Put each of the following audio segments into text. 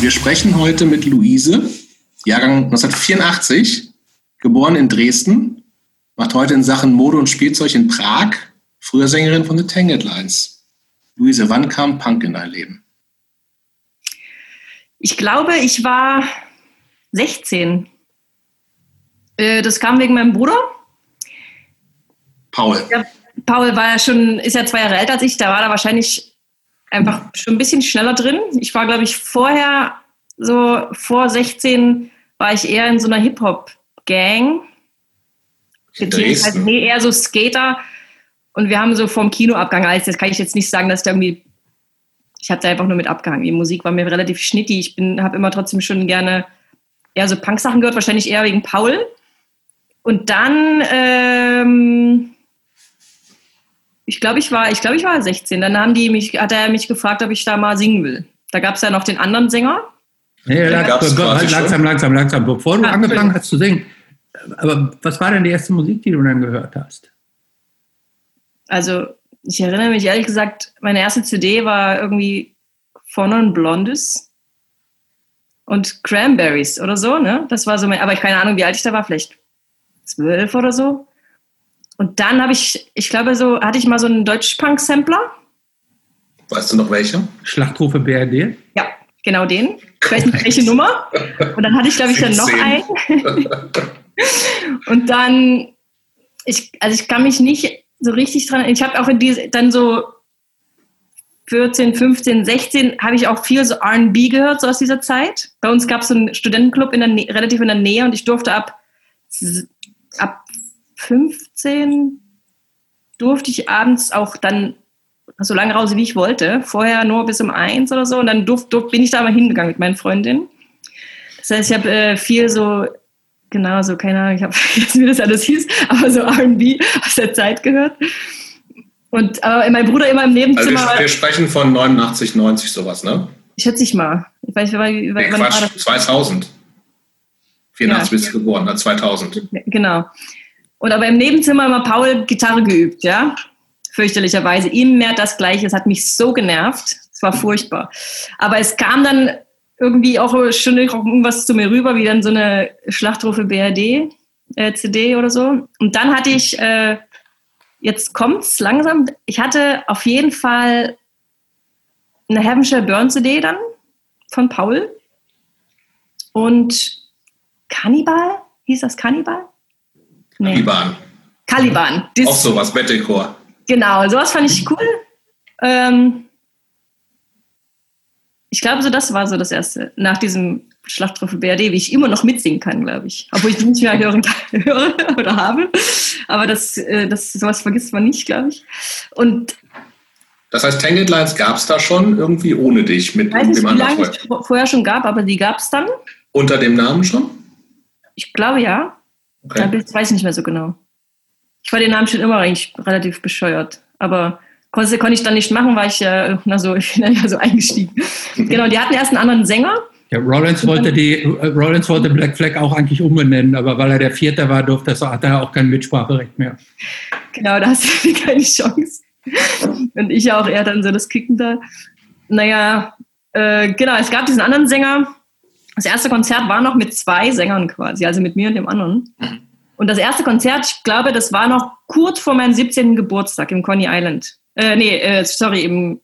Also wir sprechen heute mit Luise, Jahrgang 1984, geboren in Dresden, macht heute in Sachen Mode und Spielzeug in Prag, früher Sängerin von The Tangled Lines. Luise, wann kam Punk in dein Leben? Ich glaube, ich war 16. Äh, das kam wegen meinem Bruder. Paul. Ja, Paul war ja schon, ist ja zwei Jahre älter als ich, da war er wahrscheinlich einfach schon ein bisschen schneller drin. Ich war, glaube ich, vorher, so vor 16, war ich eher in so einer Hip-Hop-Gang. Beziehungsweise, nee, eher so Skater. Und wir haben so vom Kinoabgang, als das kann ich jetzt nicht sagen, dass da irgendwie, ich habe da einfach nur mit abgehangen. Die Musik war mir relativ schnittig. Ich habe immer trotzdem schon gerne eher so Punk-Sachen gehört, wahrscheinlich eher wegen Paul. Und dann, ähm, ich glaube, ich war, ich glaube, ich war 16. Dann haben die mich, hat er mich gefragt, ob ich da mal singen will. Da gab es ja noch den anderen Sänger. Nee, ja, langsam, langsam, langsam. Bevor du ja, angefangen hast zu singen, aber was war denn die erste Musik, die du dann gehört hast? Also, ich erinnere mich ehrlich gesagt, meine erste CD war irgendwie von Blondes und Cranberries oder so, ne? Das war so mein, aber ich keine Ahnung, wie alt ich da war, vielleicht zwölf oder so. Und dann habe ich, ich glaube, so hatte ich mal so einen Deutsch-Punk-Sampler. Weißt du noch welcher? Schlachtrufe BRD? Ja, genau den. Ich weiß nicht, welche Nummer. Und dann hatte ich, glaube ich, dann noch einen. und dann, ich, also ich kann mich nicht so richtig dran, ich habe auch in diese, dann so 14, 15, 16 habe ich auch viel so R&B gehört, so aus dieser Zeit. Bei uns gab es so einen Studentenclub in der, relativ in der Nähe und ich durfte ab, ab 15 durfte ich abends auch dann so lange raus, wie ich wollte. Vorher nur bis um eins oder so. Und dann durf, durf, bin ich da mal hingegangen mit meinen Freundinnen. Das heißt, ich habe äh, viel so, genau so, keine Ahnung, ich habe vergessen, wie das alles hieß, aber so RB aus der Zeit gehört. Und aber mein Bruder immer im Nebenzimmer. Also wir, wir sprechen von 89, 90 sowas, ne? Schätze ich mal. Ich weiß, wie, nee, Quatsch, 2000. 84 ja. bist du geboren, 2000. Genau. Und aber im Nebenzimmer immer Paul Gitarre geübt, ja. Fürchterlicherweise. Immer das Gleiche. Es hat mich so genervt. Es war furchtbar. Aber es kam dann irgendwie auch schon irgendwas zu mir rüber, wie dann so eine Schlachtrufe BRD äh, CD oder so. Und dann hatte ich, äh, jetzt kommt's langsam, ich hatte auf jeden Fall eine Heavenshire Burn CD dann von Paul und Cannibal, hieß das Cannibal? Nee. Caliban. Caliban. Das, Auch sowas, Metalcore. Genau, sowas fand ich cool. Ähm, ich glaube, so das war so das erste. Nach diesem Schlachtruf BRD, wie ich immer noch mitsingen kann, glaube ich. Obwohl ich die nicht mehr hören höre oder habe. Aber das, äh, das, sowas vergisst man nicht, glaube ich. Und das heißt, Tangled Lines gab es da schon irgendwie ohne dich mit ich weiß nicht, wie lange es vorher schon gab, aber die gab es dann. Unter dem Namen schon? Ich glaube ja. Okay. Da weiß ich nicht mehr so genau. Ich war den Namen schon immer eigentlich relativ bescheuert. Aber konnte, konnte ich dann nicht machen, weil ich ja, na so, ich bin ja so eingestiegen. genau, die hatten erst einen anderen Sänger. Ja, Rollins wollte die, Rollins wollte Black Flag auch eigentlich umbenennen, aber weil er der Vierte war, durfte das, hat er auch kein Mitspracherecht mehr. Genau, da hast du keine Chance. Und ich auch eher dann so das Kicken da. Naja, äh, genau, es gab diesen anderen Sänger, das erste Konzert war noch mit zwei Sängern quasi, also mit mir und dem anderen. Und das erste Konzert, ich glaube, das war noch kurz vor meinem 17. Geburtstag im Coney Island. Äh, nee, äh, sorry, im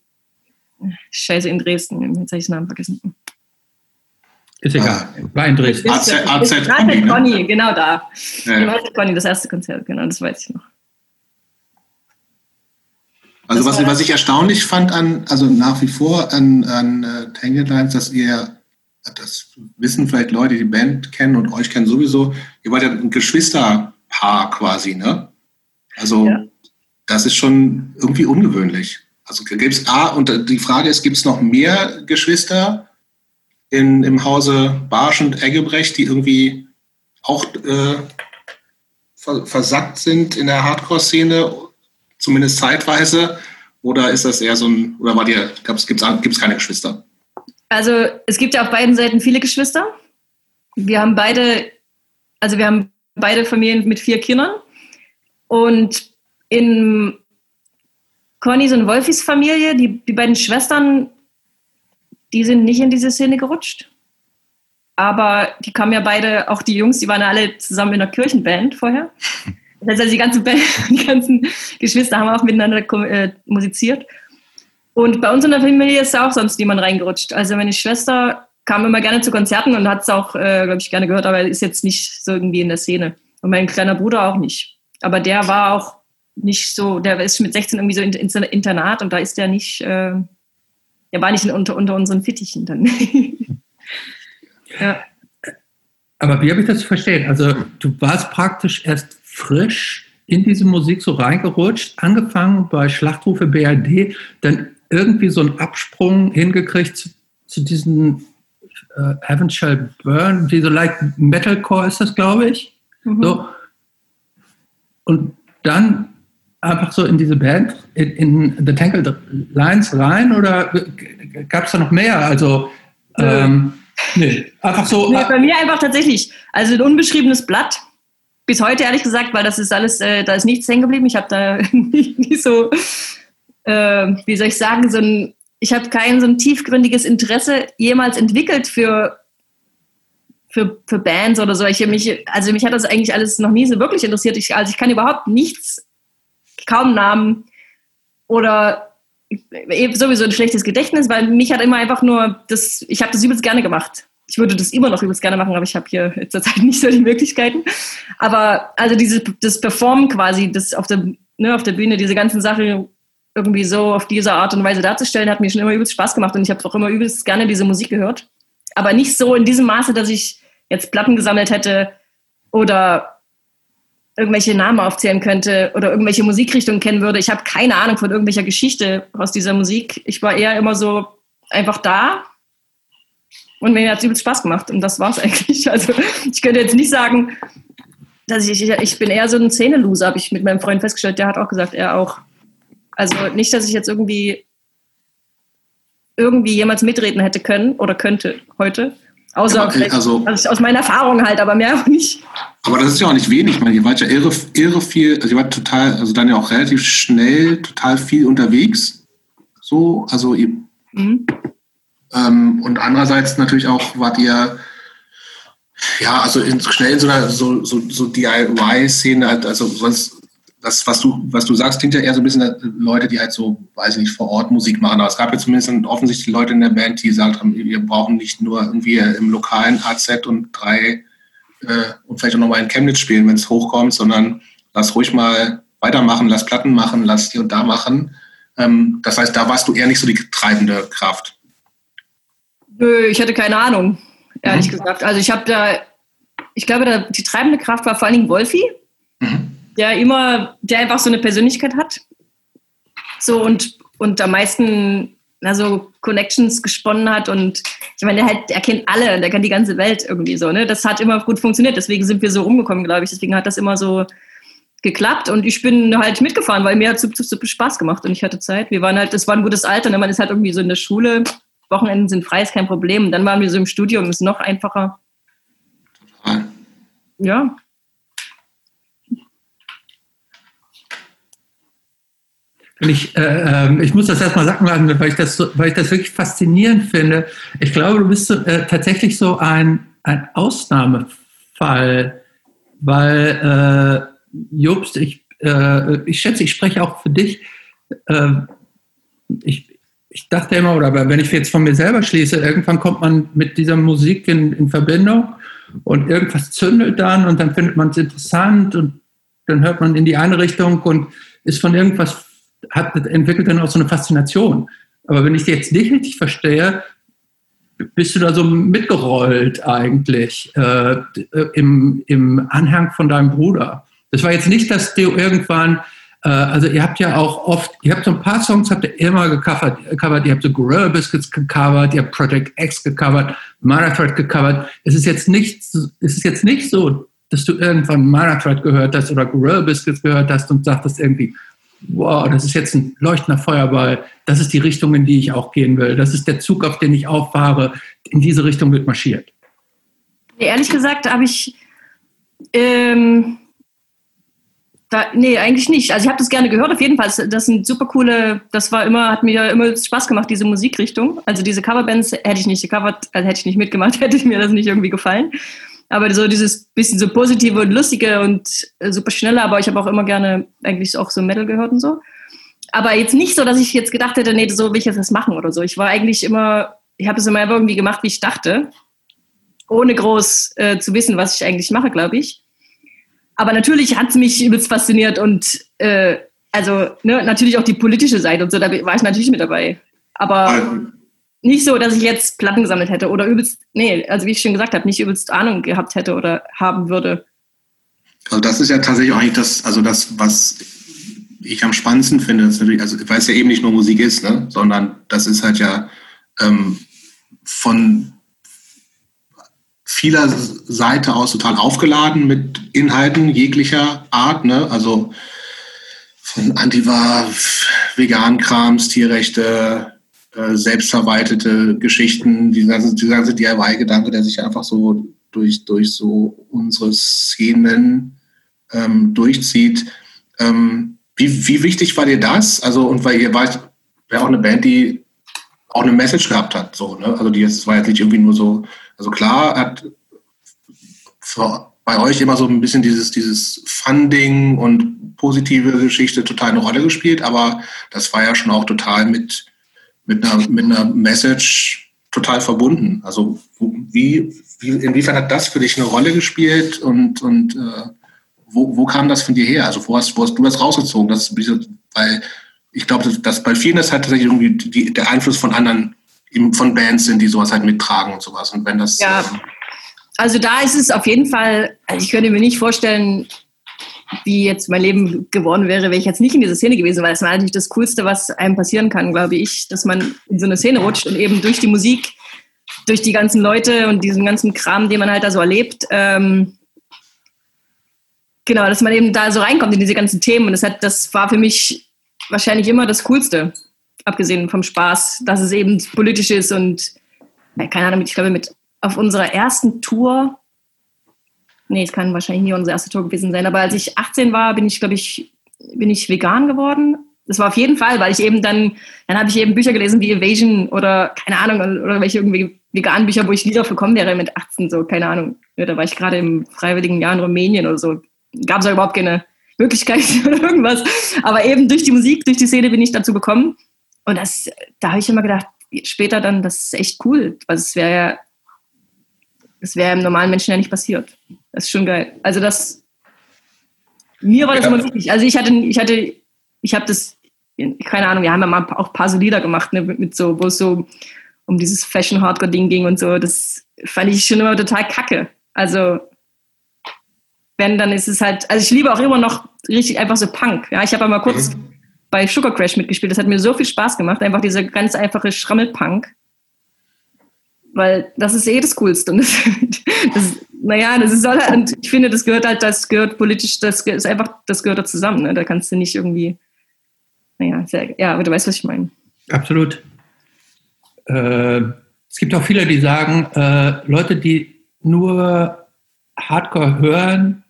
Scheiße in Dresden. Jetzt habe ich den Namen vergessen. Ist egal. War in Dresden. AZ, AZ, AZ Conny, ne? Conny, genau da. Ja. Im AZ Conny, das erste Konzert, genau, das weiß ich noch. Also was, was ich erstaunlich fand an, also nach wie vor an, an uh, Tangle Lines, dass ihr das wissen vielleicht Leute, die die Band kennen und euch kennen sowieso, ihr wart ja ein Geschwisterpaar quasi, ne? Also ja. das ist schon irgendwie ungewöhnlich. Also gibt es A, und die Frage ist, gibt es noch mehr Geschwister in, im Hause Barsch und Eggebrecht, die irgendwie auch äh, versackt sind in der Hardcore-Szene, zumindest zeitweise? Oder ist das eher so ein, oder war dir, gibt es keine Geschwister? Also es gibt ja auf beiden Seiten viele Geschwister. Wir haben beide, also wir haben beide Familien mit vier Kindern. Und in Connys und Wolfis Familie, die, die beiden Schwestern, die sind nicht in diese Szene gerutscht. Aber die kamen ja beide, auch die Jungs, die waren ja alle zusammen in einer Kirchenband vorher. Das heißt, also die ganze Band, die ganzen Geschwister haben auch miteinander äh, musiziert. Und bei uns in der Familie ist auch sonst niemand reingerutscht. Also meine Schwester kam immer gerne zu Konzerten und hat es auch, äh, glaube ich, gerne gehört, aber ist jetzt nicht so irgendwie in der Szene. Und mein kleiner Bruder auch nicht. Aber der war auch nicht so, der ist mit 16 irgendwie so ins Internat und da ist der nicht, äh, der war nicht unter, unter unseren Fittichen dann. ja. Aber wie habe ich das zu verstehen? Also du warst praktisch erst frisch in diese Musik so reingerutscht, angefangen bei Schlachtrufe BRD, dann irgendwie so einen Absprung hingekriegt zu, zu diesen äh, Heaven Shall Burn, diese like Metalcore ist das, glaube ich. Mhm. So. Und dann einfach so in diese Band, in, in The Tangled Lines rein oder gab es da noch mehr? Also, ähm, nee, einfach so. Nee, bei mir einfach tatsächlich. Also ein unbeschriebenes Blatt. Bis heute ehrlich gesagt, weil das ist alles, äh, da ist nichts hängen geblieben. Ich habe da nicht, nicht so äh, wie soll ich sagen, so ein, ich habe kein so ein tiefgründiges Interesse jemals entwickelt für, für, für Bands oder so. Ich, mich, also mich hat das eigentlich alles noch nie so wirklich interessiert. Ich, also ich kann überhaupt nichts, kaum Namen oder sowieso ein schlechtes Gedächtnis, weil mich hat immer einfach nur das, ich habe das übelst gerne gemacht. Ich würde das immer noch übelst gerne machen, aber ich habe hier zurzeit nicht so die Möglichkeiten. Aber also dieses das Performen quasi, das auf der, ne, auf der Bühne, diese ganzen Sachen irgendwie so auf diese Art und Weise darzustellen, hat mir schon immer übelst Spaß gemacht und ich habe auch immer übelst gerne diese Musik gehört. Aber nicht so in diesem Maße, dass ich jetzt Platten gesammelt hätte oder irgendwelche Namen aufzählen könnte oder irgendwelche Musikrichtungen kennen würde. Ich habe keine Ahnung von irgendwelcher Geschichte aus dieser Musik. Ich war eher immer so einfach da und mir hat es übelst Spaß gemacht und das war es eigentlich. Also ich könnte jetzt nicht sagen, dass ich, ich, ich bin eher so ein Szene-Loser, habe ich mit meinem Freund festgestellt. Der hat auch gesagt, er auch. Also nicht, dass ich jetzt irgendwie irgendwie jemals mitreden hätte können oder könnte heute. Außer aber, also, also, aus meiner Erfahrung halt, aber mehr auch nicht. Aber das ist ja auch nicht wenig. Ich meine, ihr wart ja irre, irre viel, also ihr wart total, also dann ja auch relativ schnell total viel unterwegs. So, also ihr, mhm. ähm, und andererseits natürlich auch wart ihr ja, also in, schnell in so einer so, so, so DIY-Szene, also sonst das, was du, was du sagst, klingt ja eher so ein bisschen Leute, die halt so, weiß ich nicht, vor Ort Musik machen. Aber es gab ja zumindest offensichtlich Leute in der Band, die gesagt haben, wir brauchen nicht nur irgendwie im lokalen AZ und drei äh, und vielleicht auch nochmal in Chemnitz spielen, wenn es hochkommt, sondern lass ruhig mal weitermachen, lass Platten machen, lass hier und da machen. Ähm, das heißt, da warst du eher nicht so die treibende Kraft. Nö, ich hatte keine Ahnung, ehrlich mhm. gesagt. Also ich habe da, ich glaube, die treibende Kraft war vor allen Dingen Wolfi. Mhm der immer, der einfach so eine Persönlichkeit hat. So und, und am meisten also Connections gesponnen hat und ich meine, der halt, er kennt alle, der kennt die ganze Welt irgendwie so, ne? Das hat immer gut funktioniert, deswegen sind wir so rumgekommen, glaube ich. Deswegen hat das immer so geklappt und ich bin halt mitgefahren, weil mir hat super, super Spaß gemacht und ich hatte Zeit. Wir waren halt, das war ein gutes Alter, ne? man ist halt irgendwie so in der Schule, Wochenenden sind frei, ist kein Problem. Und dann waren wir so im Studium, ist noch einfacher. Ja, Ich, äh, ähm, ich muss das erstmal sagen, weil ich das, weil ich das wirklich faszinierend finde. Ich glaube, du bist äh, tatsächlich so ein, ein Ausnahmefall, weil äh, Jobst, ich, äh, ich schätze, ich spreche auch für dich. Äh, ich, ich dachte immer, oder wenn ich jetzt von mir selber schließe, irgendwann kommt man mit dieser Musik in, in Verbindung und irgendwas zündelt dann und dann findet man es interessant und dann hört man in die eine Richtung und ist von irgendwas hat, entwickelt dann auch so eine Faszination. Aber wenn ich dich jetzt nicht richtig verstehe, bist du da so mitgerollt eigentlich äh, im, im Anhang von deinem Bruder. Das war jetzt nicht, dass du irgendwann, äh, also ihr habt ja auch oft, ihr habt so ein paar Songs, habt ihr immer gecovert, ihr habt so Gorilla Biscuits gecovert, ihr habt Project X gecovert, Marathon gecovert. Es ist jetzt nicht, es ist jetzt nicht so, dass du irgendwann Marathon gehört hast oder Gorilla Biscuits gehört hast und sagtest irgendwie, wow, das ist jetzt ein leuchtender Feuerball, das ist die Richtung, in die ich auch gehen will, das ist der Zug, auf den ich auffahre, in diese Richtung wird marschiert? Ehrlich gesagt habe ich, ähm, Da, nee, eigentlich nicht. Also ich habe das gerne gehört, auf jeden Fall. Das sind super coole, das war immer, hat mir immer Spaß gemacht, diese Musikrichtung. Also diese Coverbands hätte ich nicht gecovert, also hätte ich nicht mitgemacht, hätte mir das nicht irgendwie gefallen. Aber so dieses bisschen so positive und lustige und äh, super schnelle, aber ich habe auch immer gerne eigentlich auch so Metal gehört und so. Aber jetzt nicht so, dass ich jetzt gedacht hätte, nee, so will ich jetzt das machen oder so. Ich war eigentlich immer, ich habe es immer irgendwie gemacht, wie ich dachte, ohne groß äh, zu wissen, was ich eigentlich mache, glaube ich. Aber natürlich hat es mich übelst fasziniert und äh, also ne, natürlich auch die politische Seite und so, da war ich natürlich mit dabei. Aber nicht so, dass ich jetzt Platten gesammelt hätte oder übelst, nee, also wie ich schon gesagt habe, nicht übelst Ahnung gehabt hätte oder haben würde. Also das ist ja tatsächlich auch nicht das, also das, was ich am spannendsten finde, also weil es ja eben nicht nur Musik ist, ne, sondern das ist halt ja ähm, von vieler Seite aus total aufgeladen mit Inhalten jeglicher Art, ne? Also von Antifa, Vegan-Krams, Tierrechte, äh, selbstverwaltete Geschichten, die ganze, DIY-Gedanke, der sich einfach so durch, durch so unsere Szenen ähm, durchzieht. Ähm, wie, wie wichtig war dir das? Also, und weil ihr wart ja auch eine Band, die auch eine Message gehabt hat, so, ne? Also die jetzt war jetzt nicht irgendwie nur so also klar hat bei euch immer so ein bisschen dieses, dieses Funding und positive Geschichte total eine Rolle gespielt, aber das war ja schon auch total mit, mit, einer, mit einer Message total verbunden. Also wie, wie, inwiefern hat das für dich eine Rolle gespielt und, und äh, wo, wo kam das von dir her? Also wo hast, wo hast du das rausgezogen? Das ist, weil ich glaube, dass, dass bei vielen ist halt tatsächlich irgendwie die, der Einfluss von anderen von Bands sind, die sowas halt mittragen und sowas. Und wenn das. Ja, ähm, also da ist es auf jeden Fall, also ich könnte mir nicht vorstellen, wie jetzt mein Leben geworden wäre, wäre ich jetzt nicht in dieser Szene gewesen, weil das war natürlich das Coolste, was einem passieren kann, glaube ich, dass man in so eine Szene rutscht und eben durch die Musik, durch die ganzen Leute und diesen ganzen Kram, den man halt da so erlebt, ähm, genau, dass man eben da so reinkommt in diese ganzen Themen. Und das, hat, das war für mich wahrscheinlich immer das Coolste abgesehen vom Spaß, dass es eben politisch ist und keine Ahnung, ich glaube mit auf unserer ersten Tour, nee, es kann wahrscheinlich nie unsere erste Tour gewesen sein, aber als ich 18 war, bin ich, glaube ich, bin ich vegan geworden. Das war auf jeden Fall, weil ich eben dann, dann habe ich eben Bücher gelesen wie Evasion oder keine Ahnung, oder welche irgendwie veganen Bücher, wo ich nie gekommen wäre mit 18, so, keine Ahnung. Ja, da war ich gerade im freiwilligen Jahr in Rumänien oder so. Gab es ja überhaupt keine Möglichkeit oder irgendwas. Aber eben durch die Musik, durch die Szene bin ich dazu gekommen. Und das, da habe ich immer gedacht, später dann, das ist echt cool. Also es wäre ja, das wäre einem normalen Menschen ja nicht passiert. Das ist schon geil. Also das, mir war das ja. immer wichtig. Also ich hatte, ich hatte, ich habe das, keine Ahnung, wir haben ja mal auch ein paar so Lieder gemacht, ne, mit so, wo es so um dieses Fashion-Hardcore-Ding ging und so. Das fand ich schon immer total kacke. Also wenn, dann ist es halt, also ich liebe auch immer noch richtig einfach so Punk. Ja, ich habe mal kurz mhm bei Sugar Crash mitgespielt. Das hat mir so viel Spaß gemacht. Einfach dieser ganz einfache Schrammelpunk. Weil das ist eh das Coolste. Und das, das, naja, das ist halt, und ich finde, das gehört halt, das gehört politisch, das ist einfach, das gehört da zusammen. Ne? Da kannst du nicht irgendwie, naja, sehr, ja, aber du weißt, was ich meine. Absolut. Äh, es gibt auch viele, die sagen, äh, Leute, die nur Hardcore hören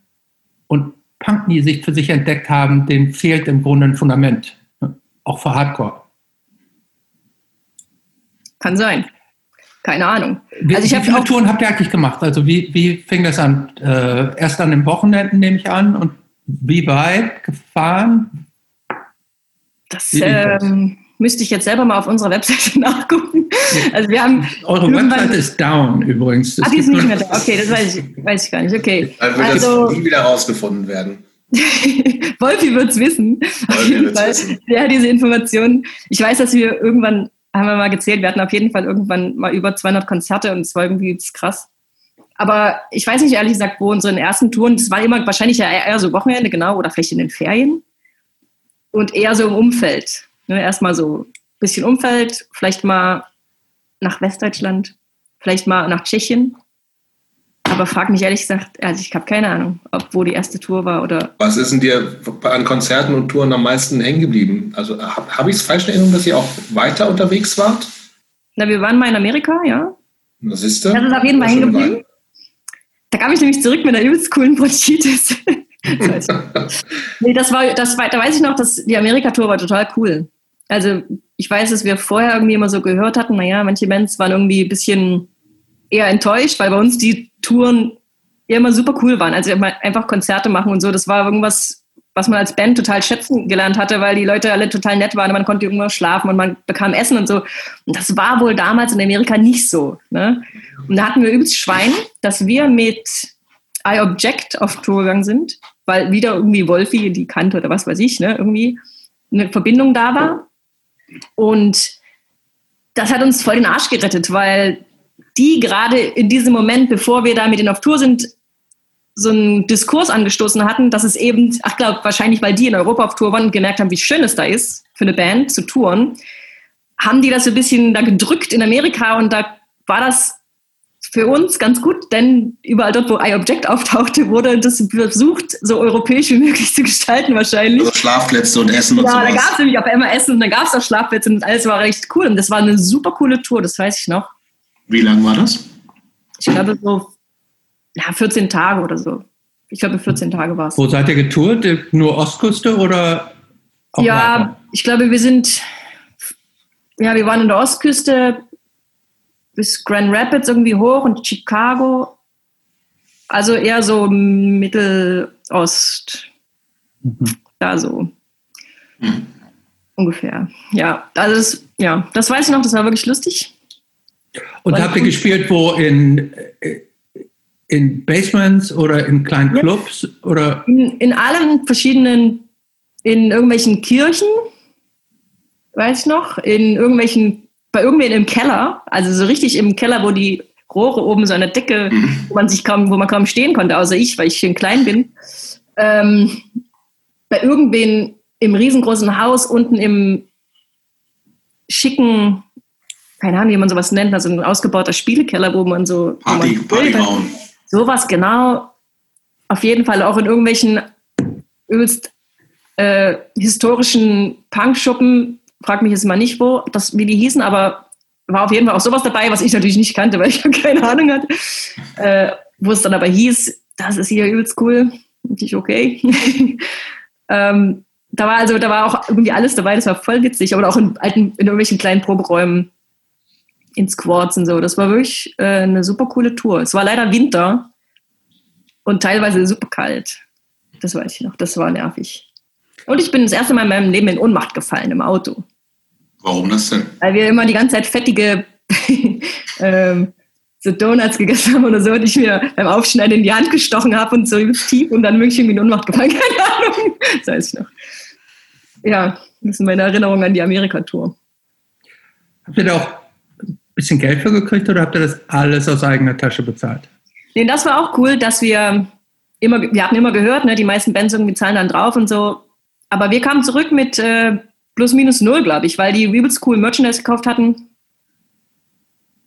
und Punk nie sich für sich entdeckt haben, denen fehlt im Grunde ein Fundament. Ne? Auch für Hardcore. Kann sein. Keine Ahnung. Wie, also ich wie viele Touren habt ihr eigentlich gemacht? Also wie, wie fing das an? Äh, erst an den Wochenenden, nehme ich an. Und wie weit gefahren? Das, ähm, müsste ich jetzt selber mal auf unserer Webseite nachgucken. Also wir haben Eure Webseite ist down übrigens. ah, die ist nicht mehr da. Okay, das weiß ich, weiß ich gar nicht. Okay. Dann wird also, das nie wieder rausgefunden werden. Wolfi wird es wissen. Wolfi auf jeden Fall. Wissen. Ja, diese Informationen. Ich weiß, dass wir irgendwann, haben wir mal gezählt, wir hatten auf jeden Fall irgendwann mal über 200 Konzerte und es war irgendwie krass. Aber ich weiß nicht ehrlich gesagt, wo unsere ersten Touren, das war immer wahrscheinlich eher so Wochenende, genau, oder vielleicht in den Ferien. Und eher so im Umfeld. Ne, erstmal so ein bisschen Umfeld, vielleicht mal nach Westdeutschland, vielleicht mal nach Tschechien. Aber frag mich ehrlich gesagt, also ich habe keine Ahnung, ob wo die erste Tour war oder. Was ist denn dir an Konzerten und Touren am meisten hängen geblieben? Also habe hab ich es falsch in Erinnerung, dass ihr auch weiter unterwegs wart? Na, wir waren mal in Amerika, ja. Was ist das? Das ist auf jeden Fall hängen geblieben. Da kam ich nämlich zurück mit einer übelst coolen Bronchitis. nee, das war, das war, da weiß ich noch, dass die Amerika-Tour war total cool. Also ich weiß, dass wir vorher irgendwie immer so gehört hatten, naja, manche Bands waren irgendwie ein bisschen eher enttäuscht, weil bei uns die Touren immer super cool waren. Also einfach Konzerte machen und so, das war irgendwas, was man als Band total schätzen gelernt hatte, weil die Leute alle total nett waren und man konnte irgendwo schlafen und man bekam Essen und so. Und das war wohl damals in Amerika nicht so. Ne? Und da hatten wir übelst Schwein, dass wir mit I Object auf Tour gegangen sind, weil wieder irgendwie Wolfi die kannte oder was weiß ich, ne? irgendwie eine Verbindung da war. Und das hat uns voll den Arsch gerettet, weil die gerade in diesem Moment, bevor wir da mit denen auf Tour sind, so einen Diskurs angestoßen hatten, dass es eben, ach glaube wahrscheinlich, weil die in Europa auf Tour waren und gemerkt haben, wie schön es da ist, für eine Band zu touren, haben die das so ein bisschen da gedrückt in Amerika und da war das für uns ganz gut, denn überall dort, wo iObject auftauchte, wurde das versucht, so europäisch wie möglich zu gestalten wahrscheinlich. Also Schlafplätze und Essen und so. Ja, da gab es nämlich auf einmal Essen und dann gab es auch Schlafplätze und alles war recht cool und das war eine super coole Tour, das weiß ich noch. Wie lang war das? Ich glaube so ja, 14 Tage oder so. Ich glaube, 14 Tage war es. Wo seid ihr getourt? Nur Ostküste oder? ja, weiter? ich glaube, wir sind, ja, wir waren in der Ostküste bis Grand Rapids irgendwie hoch und Chicago. Also eher so Mittelost. Mhm. Da so. Mhm. Ungefähr. Ja, also das, ja, das weiß ich noch, das war wirklich lustig. Und habt ihr gespielt, wo in, in Basements oder in kleinen Clubs? Ja. Oder? In, in allen verschiedenen, in irgendwelchen Kirchen, weiß ich noch, in irgendwelchen, bei irgendwen im Keller, also so richtig im Keller, wo die Rohre oben so an der Decke, wo man sich kaum, wo man kaum stehen konnte, außer ich, weil ich schön klein bin. Ähm, bei irgendwen im riesengroßen Haus unten im schicken keine Ahnung, wie man sowas nennt, also ein ausgebauter Spielkeller, wo man so. Party, Partyraum. Sowas genau. Auf jeden Fall auch in irgendwelchen übelst äh, historischen Punkschuppen. Frag mich jetzt mal nicht, wo, das, wie die hießen, aber war auf jeden Fall auch sowas dabei, was ich natürlich nicht kannte, weil ich keine Ahnung hatte. Äh, wo es dann aber hieß, das ist hier übelst cool. Und ich, okay. ähm, da war also, da war auch irgendwie alles dabei, das war voll witzig. Oder auch in alten, in irgendwelchen kleinen Proberäumen in Squads und so. Das war wirklich äh, eine super coole Tour. Es war leider Winter und teilweise super kalt. Das weiß ich noch. Das war nervig. Und ich bin das erste Mal in meinem Leben in Ohnmacht gefallen im Auto. Warum das denn? Weil wir immer die ganze Zeit fettige ähm, so Donuts gegessen haben oder so und ich mir beim Aufschneiden in die Hand gestochen habe und so tief und dann wirklich irgendwie in Ohnmacht gefallen. Keine Ahnung. Das weiß ich noch. Ja, das sind meine Erinnerungen an die Amerika-Tour. Habt ihr da auch bisschen Geld für gekriegt oder habt ihr das alles aus eigener Tasche bezahlt? Nee, das war auch cool, dass wir immer, wir hatten immer gehört, ne, die meisten Bands irgendwie zahlen dann drauf und so. Aber wir kamen zurück mit äh, plus minus null, glaube ich, weil die übelst cool Merchandise gekauft hatten.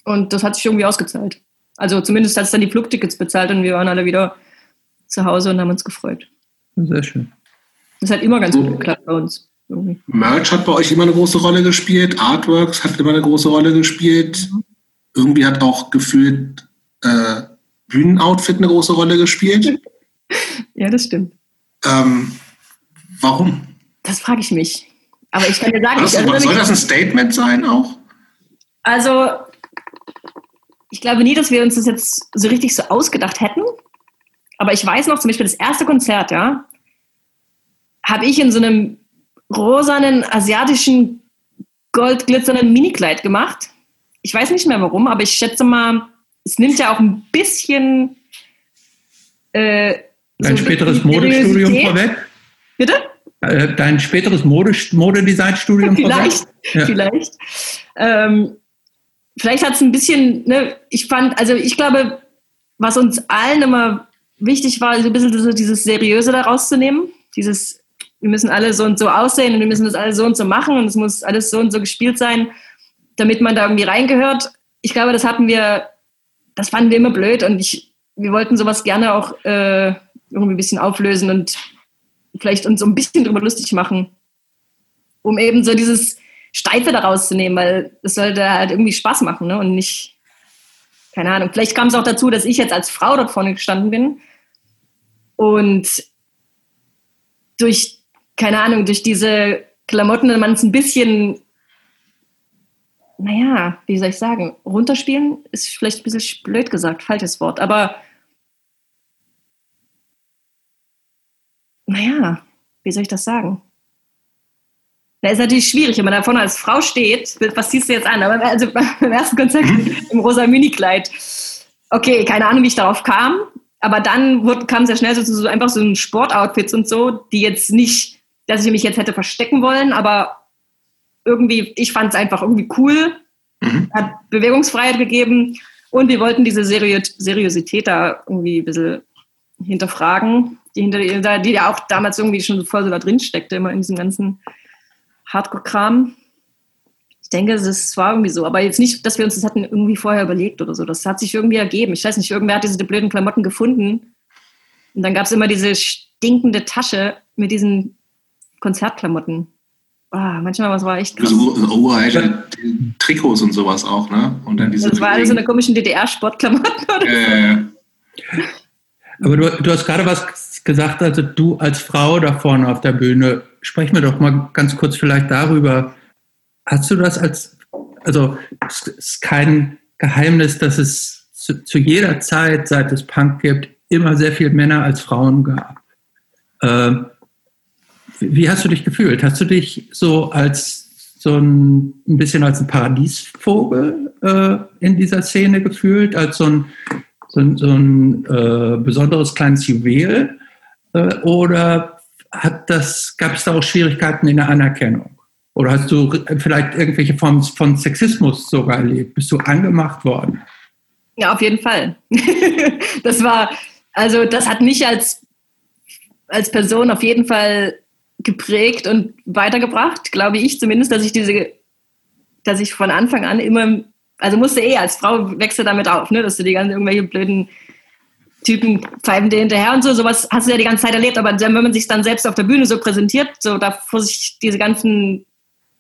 Und das hat sich irgendwie ausgezahlt. Also zumindest hat es dann die Flugtickets bezahlt und wir waren alle wieder zu Hause und haben uns gefreut. Sehr schön. Das hat immer ganz gut geklappt bei uns. Irgendwie. Merch hat bei euch immer eine große Rolle gespielt, Artworks hat immer eine große Rolle gespielt. Mhm. Irgendwie hat auch gefühlt äh, Bühnenoutfit eine große Rolle gespielt. ja, das stimmt. Ähm, warum? Das frage ich mich. Aber ich kann dir sagen, Was, ich soll das ein Statement sein auch? Also, ich glaube nie, dass wir uns das jetzt so richtig so ausgedacht hätten. Aber ich weiß noch, zum Beispiel das erste Konzert, ja, habe ich in so einem rosanen, asiatischen, goldglitzernden Minikleid gemacht. Ich weiß nicht mehr warum, aber ich schätze mal, es nimmt ja auch ein bisschen. Äh, Dein so späteres Modestudium vorweg? Bitte? Äh, dein späteres Modedesignstudium vielleicht, ja. vielleicht. Ähm, vielleicht hat es ein bisschen, ne, ich fand, also ich glaube, was uns allen immer wichtig war, so ein bisschen dieses Seriöse daraus zu nehmen, dieses wir müssen alle so und so aussehen und wir müssen das alles so und so machen und es muss alles so und so gespielt sein, damit man da irgendwie reingehört. Ich glaube, das hatten wir, das fanden wir immer blöd und ich, wir wollten sowas gerne auch äh, irgendwie ein bisschen auflösen und vielleicht uns so ein bisschen drüber lustig machen, um eben so dieses Steife daraus zu nehmen, weil es sollte halt irgendwie Spaß machen ne? und nicht, keine Ahnung. Vielleicht kam es auch dazu, dass ich jetzt als Frau dort vorne gestanden bin und durch, keine Ahnung, durch diese Klamotten man es ein bisschen, naja, wie soll ich sagen, runterspielen ist vielleicht ein bisschen blöd gesagt, falsches Wort, aber naja, wie soll ich das sagen? Da ist natürlich schwierig, wenn man da vorne als Frau steht. Was ziehst du jetzt an? Aber also beim ersten Konzert mhm. im rosa Minikleid. Okay, keine Ahnung, wie ich darauf kam. Aber dann kam es ja schnell so zu so einfach so ein Sportoutfits und so, die jetzt nicht, dass ich mich jetzt hätte verstecken wollen, aber irgendwie, ich fand es einfach irgendwie cool. Mhm. Hat Bewegungsfreiheit gegeben. Und wir wollten diese Seriosität da irgendwie ein bisschen hinterfragen, die, hinter, die ja auch damals irgendwie schon voll so da drin steckte, immer in diesem ganzen Hardcore-Kram. Ich denke, es war irgendwie so. Aber jetzt nicht, dass wir uns das hatten irgendwie vorher überlegt oder so. Das hat sich irgendwie ergeben. Ich weiß nicht, irgendwer hat diese blöden Klamotten gefunden. Und dann gab es immer diese stinkende Tasche mit diesen Konzertklamotten. Oh, manchmal was war echt krass. So uralte Trikots und sowas auch, ne? Und dann diese das war alles so eine komischen DDR-Sportklamotten. Äh. Aber du, du hast gerade was gesagt, also du als Frau da vorne auf der Bühne, sprechen wir doch mal ganz kurz vielleicht darüber. Hast du das als, also es ist kein Geheimnis, dass es zu, zu jeder Zeit, seit es Punk gibt, immer sehr viele Männer als Frauen gab. Ähm, wie hast du dich gefühlt? Hast du dich so als so ein, ein bisschen als ein Paradiesvogel äh, in dieser Szene gefühlt, als so ein, so ein, so ein äh, besonderes kleines Juwel? Äh, oder hat das, gab es da auch Schwierigkeiten in der Anerkennung? Oder hast du vielleicht irgendwelche Formen von Sexismus sogar erlebt? Bist du angemacht worden? Ja, auf jeden Fall. das war, also das hat mich als, als Person auf jeden Fall geprägt und weitergebracht, glaube ich zumindest, dass ich diese, dass ich von Anfang an immer, also musste eh als Frau wechsel damit auf, ne, dass du die ganzen irgendwelche blöden Typen pfeifen dir hinterher und so, sowas hast du ja die ganze Zeit erlebt, aber wenn man sich dann selbst auf der Bühne so präsentiert, so da vor sich diese ganzen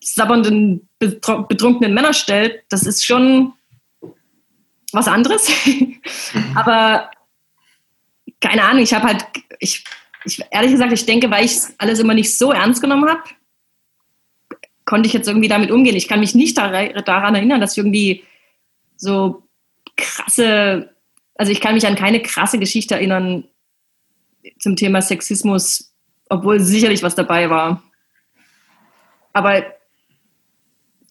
sabbernden, betrunkenen Männer stellt, das ist schon was anderes. aber keine Ahnung, ich habe halt, ich, ich, ehrlich gesagt, ich denke, weil ich alles immer nicht so ernst genommen habe, konnte ich jetzt irgendwie damit umgehen. Ich kann mich nicht daran erinnern, dass ich irgendwie so krasse also ich kann mich an keine krasse Geschichte erinnern zum Thema Sexismus, obwohl sicherlich was dabei war. Aber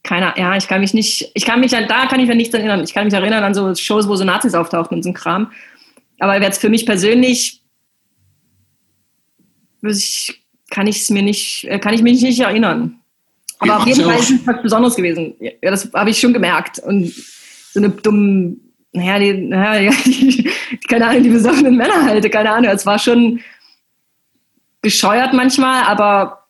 keiner, ja, ich kann mich nicht, ich kann mich an, da kann ich mich nichts erinnern. Ich kann mich erinnern an so Shows, wo so Nazis auftauchten und so ein Kram. Aber jetzt für mich persönlich, ich, kann ich es mir nicht, kann ich mich nicht erinnern. Aber auf jeden Fall ist es was Besonderes gewesen. Ja, das habe ich schon gemerkt. Und so eine dumme naja, die, naja, die, keine Ahnung, die besoffenen Männer halt, keine Ahnung. Es war schon bescheuert manchmal, aber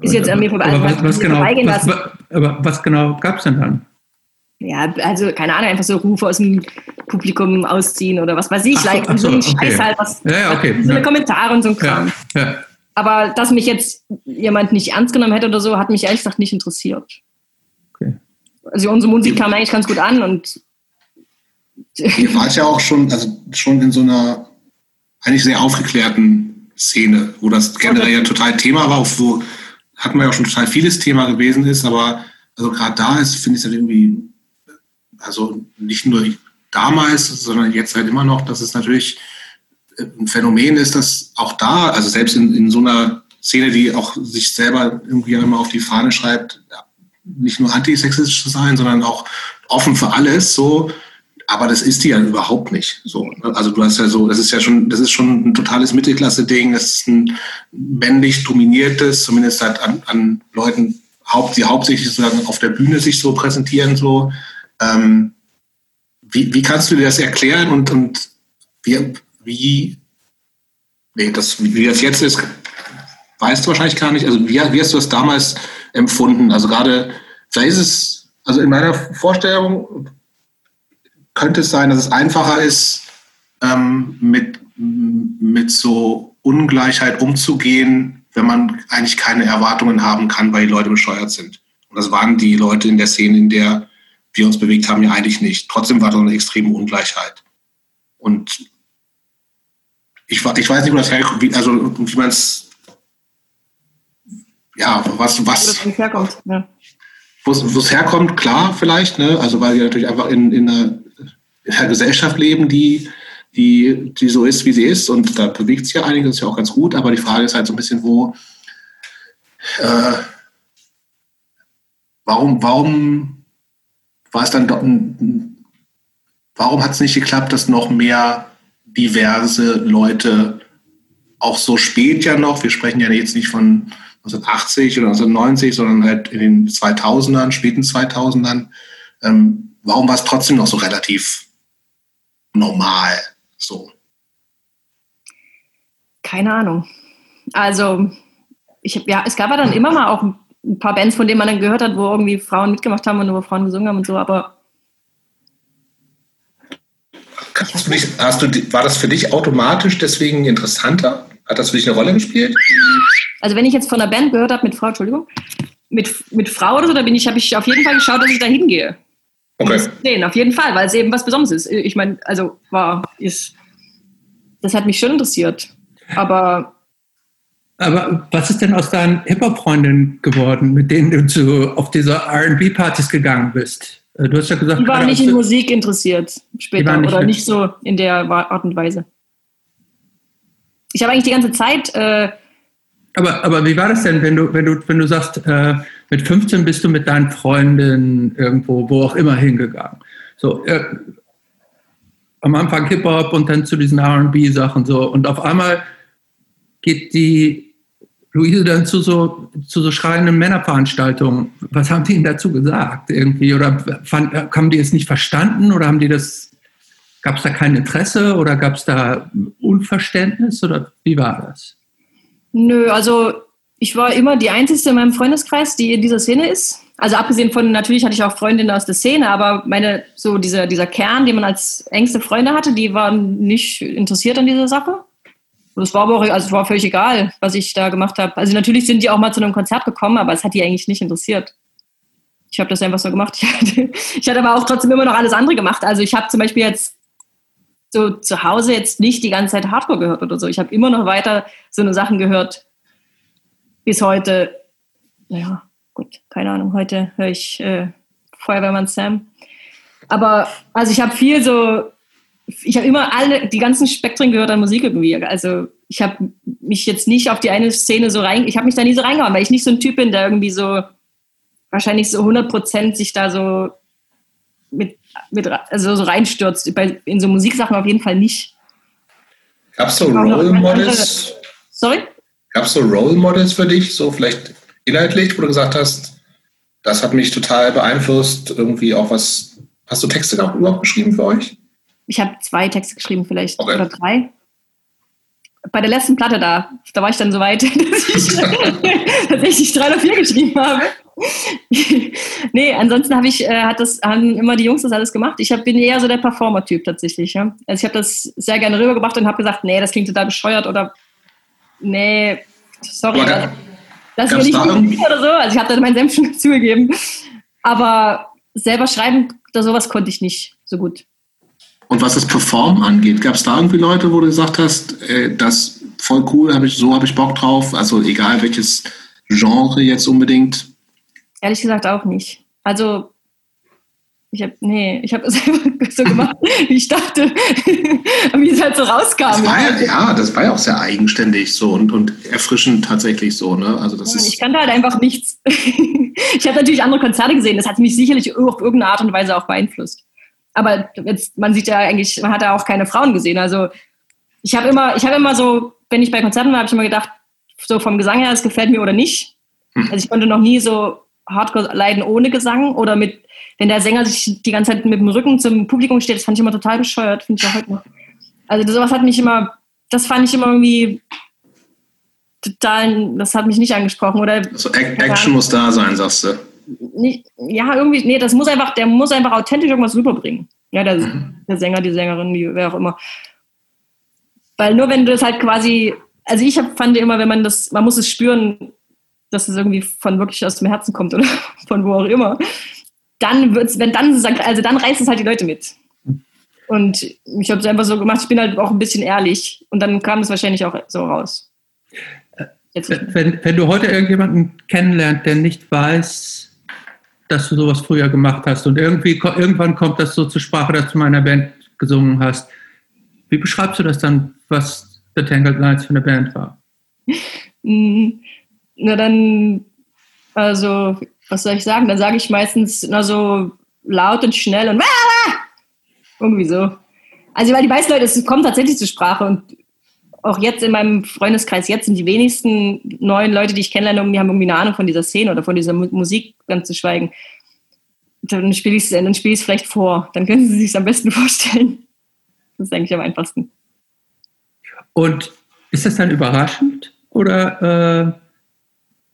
ist jetzt an mir vorbei. Aber was, was genau, was, aber was genau gab es denn dann? Ja, also keine Ahnung, einfach so Rufe aus dem Publikum ausziehen oder was weiß ich, ach, like, ach so, so ein okay. Scheiß halt, was, ja, ja, okay. so eine Kommentare und so ein Kram. Ja, aber dass mich jetzt jemand nicht ernst genommen hätte oder so, hat mich ehrlich gesagt nicht interessiert. Also unsere Musik kam eigentlich ganz gut an und Ihr wart ja auch schon, also schon in so einer eigentlich sehr aufgeklärten Szene, wo das generell ja total Thema war, wo hatten wir ja auch schon total vieles Thema gewesen ist, aber also gerade da ist, finde ich es halt irgendwie, also nicht nur damals, sondern jetzt halt immer noch, dass es natürlich ein Phänomen ist, dass auch da, also selbst in, in so einer Szene, die auch sich selber irgendwie immer auf die Fahne schreibt, nicht nur antisexistisch zu sein, sondern auch offen für alles, so. Aber das ist die ja überhaupt nicht. So, also du hast ja so, das ist ja schon, das ist schon ein totales Mittelklasse-Ding. Das ist ein männlich dominiertes, zumindest halt an, an Leuten, die hauptsächlich sozusagen auf der Bühne sich so präsentieren. So, ähm, wie, wie kannst du dir das erklären und, und wie, wie, nee, das, wie das jetzt ist, weißt du wahrscheinlich gar nicht. Also wie, wie hast du das damals empfunden? Also gerade, vielleicht ist es, also in meiner Vorstellung könnte es sein, dass es einfacher ist, ähm, mit, mit so Ungleichheit umzugehen, wenn man eigentlich keine Erwartungen haben kann, weil die Leute bescheuert sind. Und das waren die Leute in der Szene, in der wir uns bewegt haben, ja eigentlich nicht. Trotzdem war da eine extreme Ungleichheit. Und ich, ich weiß nicht, wo das herkommt, wie, also wie man es, ja, was, was, herkommt, ja. wo es herkommt, klar vielleicht, ne? also weil wir natürlich einfach in, in, einer, in einer Gesellschaft leben, die, die, die so ist, wie sie ist und da bewegt sich ja einiges, ist ja auch ganz gut, aber die Frage ist halt so ein bisschen, wo, äh, warum, warum war es dann doch ein, warum hat es nicht geklappt, dass noch mehr diverse Leute auch so spät ja noch, wir sprechen ja jetzt nicht von 1980 oder 1990, sondern halt in den 2000ern, späten 2000ern, ähm, warum war es trotzdem noch so relativ normal so? Keine Ahnung. Also, ich, ja, es gab ja dann immer mal auch paar Bands, von denen man dann gehört hat, wo irgendwie Frauen mitgemacht haben und wo Frauen gesungen haben und so, aber Kannst du dich, hast du, war das für dich automatisch deswegen interessanter? Hat das für dich eine Rolle gespielt? Also wenn ich jetzt von einer Band gehört habe mit Frau, Entschuldigung, mit, mit Frau oder so, da bin ich, habe ich auf jeden Fall geschaut, dass ich da hingehe. Okay. Sehen, auf jeden Fall, weil es eben was Besonderes ist. Ich meine, also war, ist, das hat mich schon interessiert. Aber aber was ist denn aus deinen Hip-Hop-Freundinnen geworden, mit denen du zu, auf diese RB-Partys gegangen bist? Äh, du hast ja gesagt, die waren nicht in Musik interessiert später nicht oder nicht so in der Art und Weise. Ich habe eigentlich die ganze Zeit. Äh, aber, aber wie war das denn, wenn du, wenn du, wenn du sagst, äh, mit 15 bist du mit deinen Freundinnen irgendwo, wo auch immer hingegangen? So, äh, am Anfang Hip-Hop und dann zu diesen RB-Sachen so. Und auf einmal geht die Luise dann zu so, zu so schreienden Männerveranstaltungen. Was haben die Ihnen dazu gesagt irgendwie? Oder fand, haben die es nicht verstanden oder haben die das, gab es da kein Interesse oder gab es da Unverständnis oder wie war das? Nö, also ich war immer die Einzige in meinem Freundeskreis, die in dieser Szene ist. Also abgesehen von, natürlich hatte ich auch Freundinnen aus der Szene, aber meine, so dieser, dieser Kern, den man als engste Freunde hatte, die waren nicht interessiert an dieser Sache. Und es war aber auch, also es war völlig egal, was ich da gemacht habe. Also natürlich sind die auch mal zu einem Konzert gekommen, aber es hat die eigentlich nicht interessiert. Ich habe das einfach so gemacht. Ich hatte, ich hatte aber auch trotzdem immer noch alles andere gemacht. Also ich habe zum Beispiel jetzt so zu Hause jetzt nicht die ganze Zeit Hardcore gehört oder so. Ich habe immer noch weiter so eine Sachen gehört. Bis heute, naja, gut, keine Ahnung, heute höre ich äh, Feuerwehrmann Sam. Aber also ich habe viel so ich habe immer alle, die ganzen Spektren gehört an Musik irgendwie. Also ich habe mich jetzt nicht auf die eine Szene so rein, ich habe mich da nie so reingehauen, weil ich nicht so ein Typ bin, der irgendwie so wahrscheinlich so 100 Prozent sich da so mit, mit also so reinstürzt. Bei, in so Musiksachen auf jeden Fall nicht. Gab es so Role Models? Sorry? Gab es so Role Models für dich, so vielleicht inhaltlich, wo du gesagt hast, das hat mich total beeinflusst, irgendwie auch was, hast du Texte überhaupt geschrieben für euch? Ich habe zwei Texte geschrieben vielleicht okay. oder drei. Bei der letzten Platte da, da war ich dann so weit, dass ich tatsächlich drei oder vier geschrieben habe. nee, ansonsten habe ich, äh, hat das, haben immer die Jungs das alles gemacht. Ich hab, bin eher so der Performer-Typ tatsächlich. Ja? Also ich habe das sehr gerne rübergebracht und habe gesagt, nee, das klingt total bescheuert oder nee, sorry, das, das will ich nicht oder so. Also ich habe da meinen Senf schon zugegeben. Aber selber schreiben oder sowas konnte ich nicht so gut. Und was das Performen angeht, gab es da irgendwie Leute, wo du gesagt hast, äh, das voll cool, hab ich, so habe ich Bock drauf? Also egal welches Genre jetzt unbedingt? Ehrlich gesagt auch nicht. Also ich habe, nee, ich habe es einfach so gemacht, wie ich dachte, wie es halt so rauskam. Das ja, ja, das war ja auch sehr eigenständig so und, und erfrischend tatsächlich so, ne? Also das ist ich kannte halt einfach nichts. ich habe natürlich andere Konzerte gesehen, das hat mich sicherlich auf irgendeine Art und Weise auch beeinflusst aber jetzt, man sieht ja eigentlich, man hat ja auch keine Frauen gesehen. Also ich habe immer, ich habe immer so, wenn ich bei Konzerten war, habe ich immer gedacht, so vom Gesang her, es gefällt mir oder nicht. Hm. Also ich konnte noch nie so Hardcore leiden ohne Gesang oder mit, wenn der Sänger sich die ganze Zeit mit dem Rücken zum Publikum steht, das fand ich immer total bescheuert, finde ich auch heute noch. Also sowas hat mich immer, das fand ich immer irgendwie total, das hat mich nicht angesprochen. Oder also Action muss da sein, sagst du nicht, ja, irgendwie, nee, das muss einfach, der muss einfach authentisch irgendwas rüberbringen. Ja, der, mhm. der Sänger, die Sängerin, die, wer auch immer. Weil nur wenn du das halt quasi, also ich hab, fand immer, wenn man das, man muss es spüren, dass es irgendwie von wirklich aus dem Herzen kommt oder von wo auch immer, dann wird's, wenn dann, also dann reißt es halt die Leute mit. Und Und ich habe es einfach so gemacht, ich bin halt auch ein bisschen ehrlich. Und dann kam es wahrscheinlich auch so raus. Wenn, wenn du heute irgendjemanden kennenlernt, der nicht weiß, dass du sowas früher gemacht hast und irgendwie irgendwann kommt das so zur Sprache, dass du meiner Band gesungen hast, wie beschreibst du das dann, was The Tangled Lines für eine Band war? Na dann, also, was soll ich sagen? Dann sage ich meistens na so laut und schnell und irgendwie so. Also, weil die meisten Leute, es kommt tatsächlich zur Sprache und auch jetzt in meinem Freundeskreis, jetzt sind die wenigsten neuen Leute, die ich kennenlerne, die haben irgendwie eine Ahnung von dieser Szene oder von dieser Musik, ganz zu schweigen. Dann spiele ich es spiel vielleicht vor. Dann können sie sich am besten vorstellen. Das ist eigentlich am einfachsten. Und ist das dann überraschend oder, äh,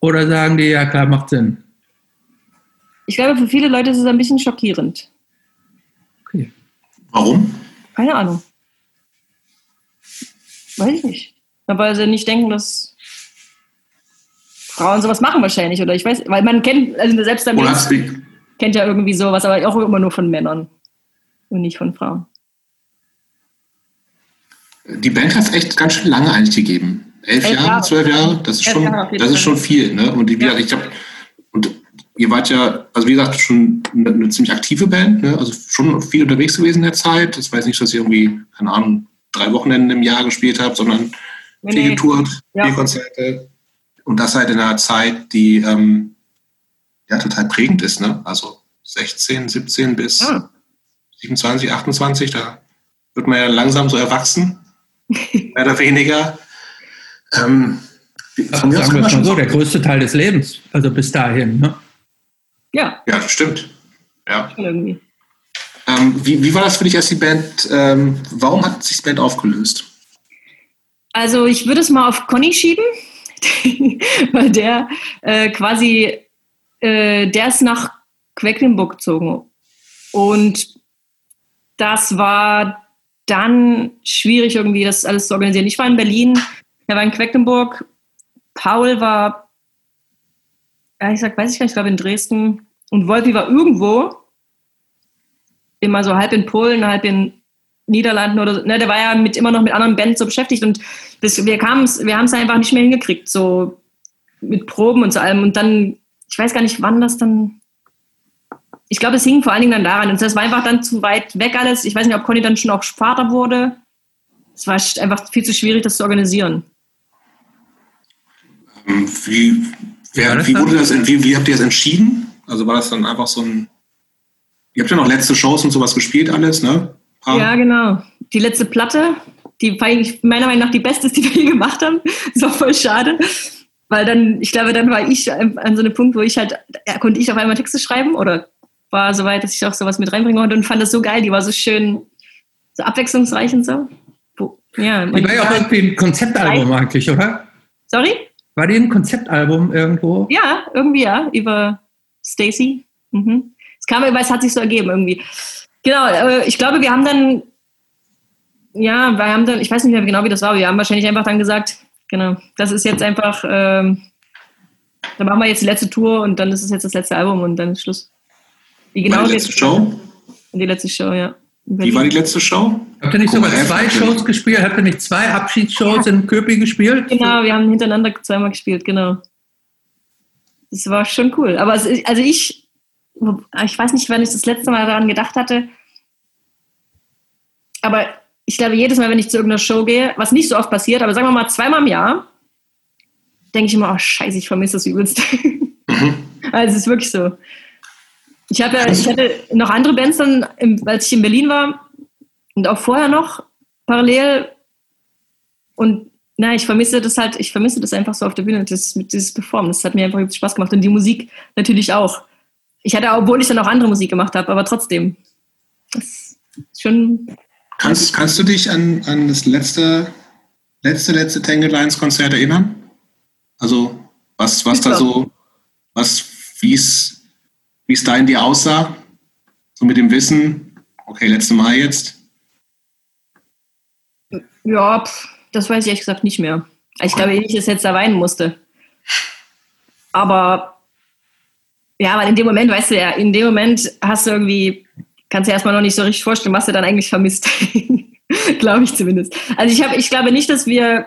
oder sagen die, ja klar, macht Sinn? Ich glaube, für viele Leute ist es ein bisschen schockierend. Okay. Warum? Keine Ahnung. Weiß ich nicht. Weil sie nicht denken, dass Frauen sowas machen wahrscheinlich. Oder ich weiß, weil man kennt, also selbst der Mensch kennt ja irgendwie sowas, aber auch immer nur von Männern und nicht von Frauen. Die Band hat es echt ganz schön lange eigentlich gegeben. Elf, Elf Jahre, Jahre, zwölf Jahre, das ist schon, Jahre das ist schon viel. Ne? Und wie ja. ich habe, und ihr wart ja, also wie gesagt, schon eine, eine ziemlich aktive Band, ne? also schon viel unterwegs gewesen in der Zeit. Das weiß nicht, dass ihr irgendwie, keine Ahnung, drei Wochenenden im Jahr gespielt habt, sondern nee, viel getourt, ja. viel Konzerte. Und das halt in einer Zeit, die ähm, ja total prägend ist. Ne? Also 16, 17 bis ah. 27, 28, da wird man ja langsam so erwachsen, mehr oder weniger. Ähm, Ach, sagen wir mal so, der größte Teil des Lebens, also bis dahin. Ne? Ja. Ja, das stimmt. Ja. Irgendwie. Ähm, wie, wie, war das für dich als die Band? Ähm, warum hat sich die Band aufgelöst? Also ich würde es mal auf Conny schieben, weil der äh, quasi, äh, der ist nach Quedlinburg gezogen. Und das war dann schwierig irgendwie, das alles zu organisieren. Ich war in Berlin, er war in Quedlinburg, Paul war, ich sag, weiß ich gar nicht, ich glaube in Dresden und Wolfi war irgendwo immer so halb in Polen, halb in Niederlanden oder so. Ne, der war ja mit, immer noch mit anderen Bands so beschäftigt und bis, wir, wir haben es einfach nicht mehr hingekriegt, so mit Proben und so allem. Und dann, ich weiß gar nicht, wann das dann. Ich glaube, es hing vor allen Dingen dann daran. Und das war einfach dann zu weit weg alles. Ich weiß nicht, ob Conny dann schon auch Vater wurde. Es war einfach viel zu schwierig, das zu organisieren. Ähm, wie, wer, wie, wurde das, wie, wie habt ihr das entschieden? Also war das dann einfach so ein Ihr habt ja noch letzte Shows und sowas gespielt, alles, ne? Ah. Ja, genau. Die letzte Platte, die meiner Meinung nach die beste ist, die wir je gemacht haben. Das war voll schade. Weil dann, ich glaube, dann war ich an so einem Punkt, wo ich halt, ja, konnte ich auf einmal Texte schreiben oder war so weit, dass ich auch sowas mit reinbringen konnte und fand das so geil. Die war so schön, so abwechslungsreich und so. Ja, die war ja auch irgendwie ein Konzeptalbum eigentlich, oder? Sorry? War die ein Konzeptalbum irgendwo? Ja, irgendwie ja, über Stacy. Mhm. Kam, weil es hat sich so ergeben irgendwie. Genau, äh, ich glaube, wir haben dann, ja, wir haben dann, ich weiß nicht mehr genau, wie das war, wir haben wahrscheinlich einfach dann gesagt, genau, das ist jetzt einfach, ähm, dann machen wir jetzt die letzte Tour und dann ist es jetzt das letzte Album und dann ist Schluss. Wie genau die letzte Show? Die letzte Show, ja. Wie war die letzte Show? Habt ihr nicht sogar zwei Shows gespielt? Habt ihr nicht zwei Abschiedsshows ja. in Köpi gespielt? Genau, wir haben hintereinander zweimal gespielt, genau. Das war schon cool. Aber es, also ich, ich weiß nicht, wann ich das letzte Mal daran gedacht hatte, aber ich glaube, jedes Mal, wenn ich zu irgendeiner Show gehe, was nicht so oft passiert, aber sagen wir mal zweimal im Jahr, denke ich immer, oh scheiße, ich vermisse das übelst. Mhm. also es ist wirklich so. Ich, ja, ich hatte noch andere Bands dann, als ich in Berlin war und auch vorher noch parallel und na, ich vermisse das halt, ich vermisse das einfach so auf der Bühne, das, dieses Performen. Das hat mir einfach Spaß gemacht und die Musik natürlich auch ich hatte, obwohl ich dann auch andere Musik gemacht habe, aber trotzdem. Das ist schon. Kannst, kannst du dich an, an das letzte, letzte, letzte Tangled Lines Konzert erinnern? Also, was, was da so, was, wie es, wie es da in dir aussah? So mit dem Wissen, okay, letzte Mal jetzt? Ja, pff, das weiß ich ehrlich gesagt nicht mehr. Ich glaube nicht, dass ich jetzt da weinen musste. Aber ja, weil in dem Moment, weißt du ja, in dem Moment hast du irgendwie, kannst du erstmal noch nicht so richtig vorstellen, was du dann eigentlich vermisst. glaube ich zumindest. Also ich, hab, ich glaube nicht, dass wir,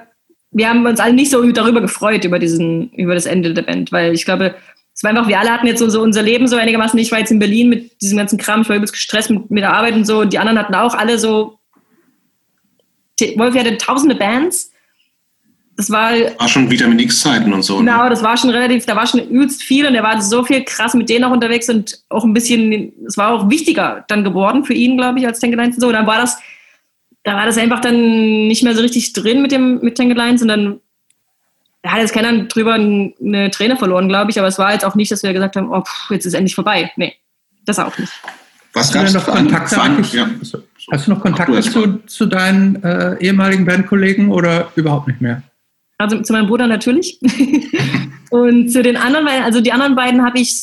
wir haben uns alle nicht so darüber gefreut, über, diesen, über das Ende der Band, weil ich glaube, es war einfach, wir alle hatten jetzt so, so unser Leben so einigermaßen. Ich war jetzt in Berlin mit diesem ganzen Kram, ich war übelst gestresst mit, mit der Arbeit und so. Und die anderen hatten auch alle so, Wolf hatte tausende Bands. Das war, war schon Vitamin X-Zeiten und so. Ne? Genau, das war schon relativ, da war schon übelst viel und er war so viel krass mit denen auch unterwegs und auch ein bisschen, es war auch wichtiger dann geworden für ihn, glaube ich, als Tank Alliance und so. Und dann war das, da war das einfach dann nicht mehr so richtig drin mit dem mit Tank Alliance und dann da hat jetzt keiner drüber eine Träne verloren, glaube ich, aber es war jetzt auch nicht, dass wir gesagt haben, oh, pff, jetzt ist endlich vorbei. Nee, das auch nicht. Was gab es noch Kontakte an, ja. Hast du noch Kontakte zu, zu deinen äh, ehemaligen Bandkollegen oder überhaupt nicht mehr? Also zu meinem Bruder natürlich. und zu den anderen beiden, also die anderen beiden habe ich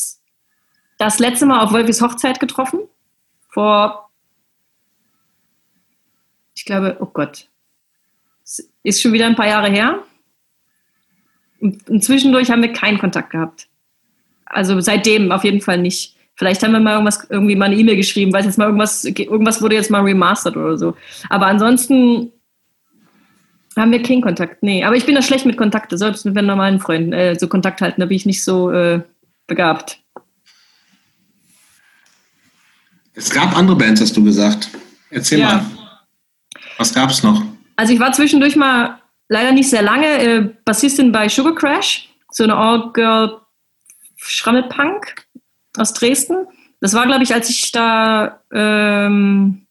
das letzte Mal auf Wolfis Hochzeit getroffen. Vor, ich glaube, oh Gott, ist schon wieder ein paar Jahre her. Und zwischendurch haben wir keinen Kontakt gehabt. Also seitdem auf jeden Fall nicht. Vielleicht haben wir mal irgendwas, irgendwie mal eine E-Mail geschrieben, weil jetzt mal irgendwas, irgendwas wurde jetzt mal remastert oder so. Aber ansonsten haben wir keinen Kontakt. Nee, aber ich bin da schlecht mit Kontakte, selbst mit normalen Freunden. Äh, so Kontakt halten, da bin ich nicht so äh, begabt. Es gab andere Bands, hast du gesagt. Erzähl ja. mal. Was gab es noch? Also ich war zwischendurch mal leider nicht sehr lange äh, Bassistin bei Sugar Crash, so eine All-Girl Schrammelpunk aus Dresden. Das war, glaube ich, als ich da ähm,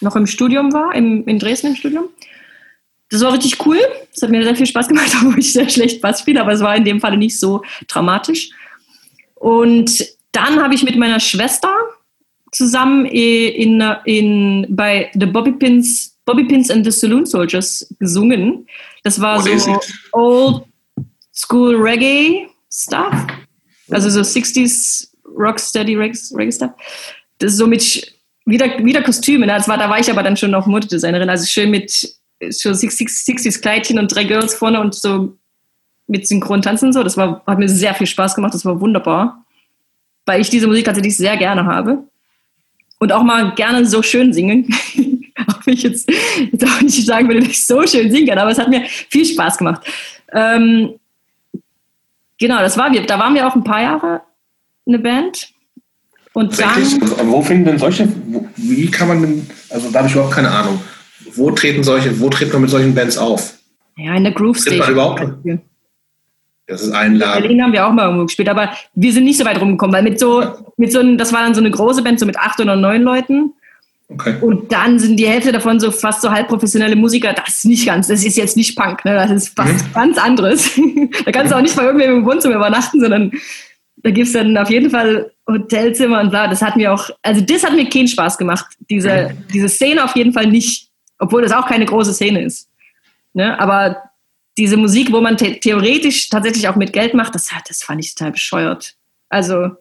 noch im Studium war, im, in Dresden im Studium. Das war richtig cool. Das hat mir sehr viel Spaß gemacht, obwohl ich sehr schlecht Bass spiele, aber es war in dem Fall nicht so dramatisch. Und dann habe ich mit meiner Schwester zusammen in, in, bei The Bobby Pins Bobby Pins and the Saloon Soldiers gesungen. Das war What so old school Reggae Stuff. Also so 60s Rocksteady Reggae Stuff. Das ist so mit wieder, wieder Kostüme. Das war, da war ich aber dann schon noch Modedesignerin. Also schön mit so 60s Kleidchen und drei Girls vorne und so mit synchron tanzen so. Das war, hat mir sehr viel Spaß gemacht. Das war wunderbar. Weil ich diese Musik tatsächlich sehr gerne habe. Und auch mal gerne so schön singen. auch wenn ich jetzt, jetzt auch nicht sagen würde, dass ich so schön singen kann, aber es hat mir viel Spaß gemacht. Ähm, genau, das war wir. Da waren wir auch ein paar Jahre eine Band. Und dann, wo finden denn solche, wie kann man denn, also da habe ich überhaupt keine Ahnung, wo treten solche, wo treten man mit solchen Bands auf? Ja, in der Groove Station. Man überhaupt? Das ist Einladen. In Berlin haben wir auch mal irgendwo gespielt, aber wir sind nicht so weit rumgekommen, weil mit so, mit so das war dann so eine große Band, so mit acht oder neun Leuten. Okay. Und dann sind die Hälfte davon so fast so halbprofessionelle Musiker. Das ist nicht ganz, das ist jetzt nicht Punk, ne? das ist was mhm. ganz anderes. da kannst du auch nicht bei irgendwem im Wohnzimmer übernachten, sondern da gibt es dann auf jeden Fall Hotelzimmer und bla. Das hat mir auch, also das hat mir keinen Spaß gemacht. Diese, mhm. diese Szene auf jeden Fall nicht, obwohl das auch keine große Szene ist. Ne? Aber diese Musik, wo man theoretisch tatsächlich auch mit Geld macht, das, das fand ich total bescheuert. Also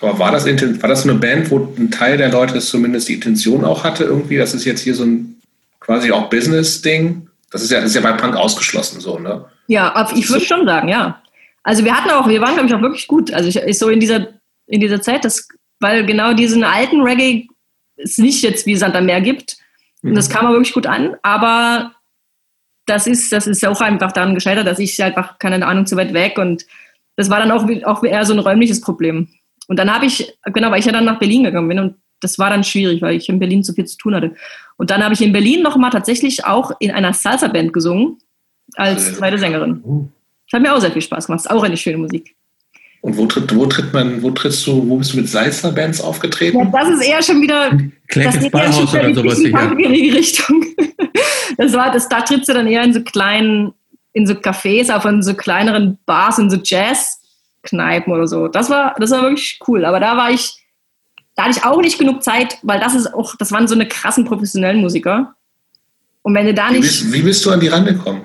aber war das, war das eine Band, wo ein Teil der Leute das zumindest die Intention auch hatte, irgendwie? Das ist jetzt hier so ein quasi auch Business-Ding. Das ist ja, das ist ja bei Punk ausgeschlossen so, ne? Ja, ich würde schon sagen, ja. Also wir hatten auch, wir waren, glaube ich, auch wirklich gut. Also ich, ich so in dieser, in dieser Zeit, das, weil genau diesen alten Reggae es nicht jetzt wie Sand am Meer gibt. Und das mhm. kam auch wirklich gut an. Aber das ist, das ist auch einfach daran gescheitert, dass ich einfach, keine Ahnung, zu weit weg und das war dann auch, auch eher so ein räumliches Problem. Und dann habe ich, genau, weil ich ja dann nach Berlin gegangen bin und das war dann schwierig, weil ich in Berlin zu viel zu tun hatte. Und dann habe ich in Berlin nochmal tatsächlich auch in einer Salsa-Band gesungen, als zweite Sängerin. Das hat mir auch sehr viel Spaß gemacht. Das ist auch eine schöne Musik. Und wo, tritt, wo, tritt man, wo trittst du, wo bist du mit Salsa-Bands aufgetreten? Ja, das ist eher schon wieder, oder sowas in Richtung. Das war, das, da trittst du dann eher in so kleinen, in so Cafés, auch in so kleineren Bars, in so Jazz Kneipen oder so. Das war, das war wirklich cool. Aber da war ich, da hatte ich auch nicht genug Zeit, weil das ist auch, das waren so eine krassen professionellen Musiker. Und wenn du da nicht. Wie bist, wie bist du an die rangekommen?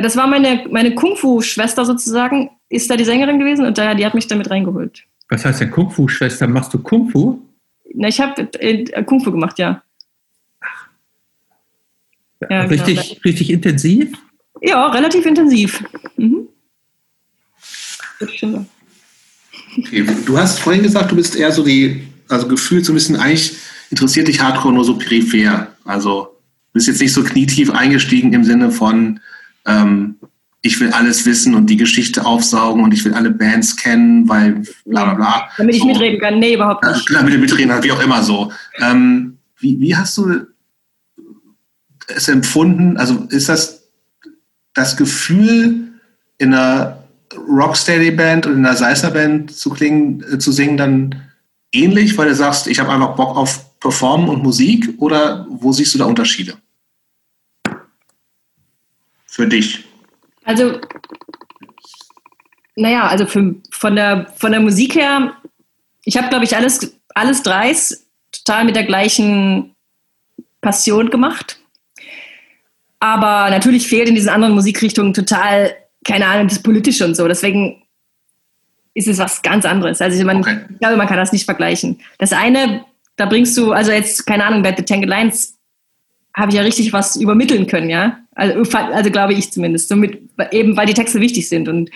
Das war meine, meine Kung-Fu-Schwester sozusagen, ist da die Sängerin gewesen und daher, die hat mich damit reingeholt. Was heißt denn Kung-Fu-Schwester? Machst du Kung-Fu? Na, ich habe äh, Kung-Fu gemacht, ja. ja richtig, genau. richtig intensiv? Ja, relativ intensiv. Mhm. Okay, du hast vorhin gesagt, du bist eher so die, also gefühlt so ein bisschen eigentlich interessiert dich Hardcore nur so peripher? Also du bist jetzt nicht so knietief eingestiegen im Sinne von, ähm, ich will alles wissen und die Geschichte aufsaugen und ich will alle Bands kennen, weil bla bla bla. Damit ich so. mitreden kann. Nee, überhaupt nicht. Damit du mitreden kannst, wie auch immer so. Ähm, wie, wie hast du es empfunden? Also ist das das Gefühl, in einer Rocksteady-Band und in einer Seisner-Band zu, klingen, äh, zu singen dann ähnlich, weil du sagst, ich habe einfach Bock auf Performen und Musik? Oder wo siehst du da Unterschiede? Für dich? Also, naja, also für, von, der, von der Musik her, ich habe, glaube ich, alles, alles dreis total mit der gleichen Passion gemacht. Aber natürlich fehlt in diesen anderen Musikrichtungen total, keine Ahnung, das Politische und so. Deswegen ist es was ganz anderes. Also man, okay. ich glaube, man kann das nicht vergleichen. Das eine, da bringst du, also jetzt, keine Ahnung, bei The Tangled Lines habe ich ja richtig was übermitteln können, ja. Also, also glaube ich zumindest. Somit, eben weil die Texte wichtig sind und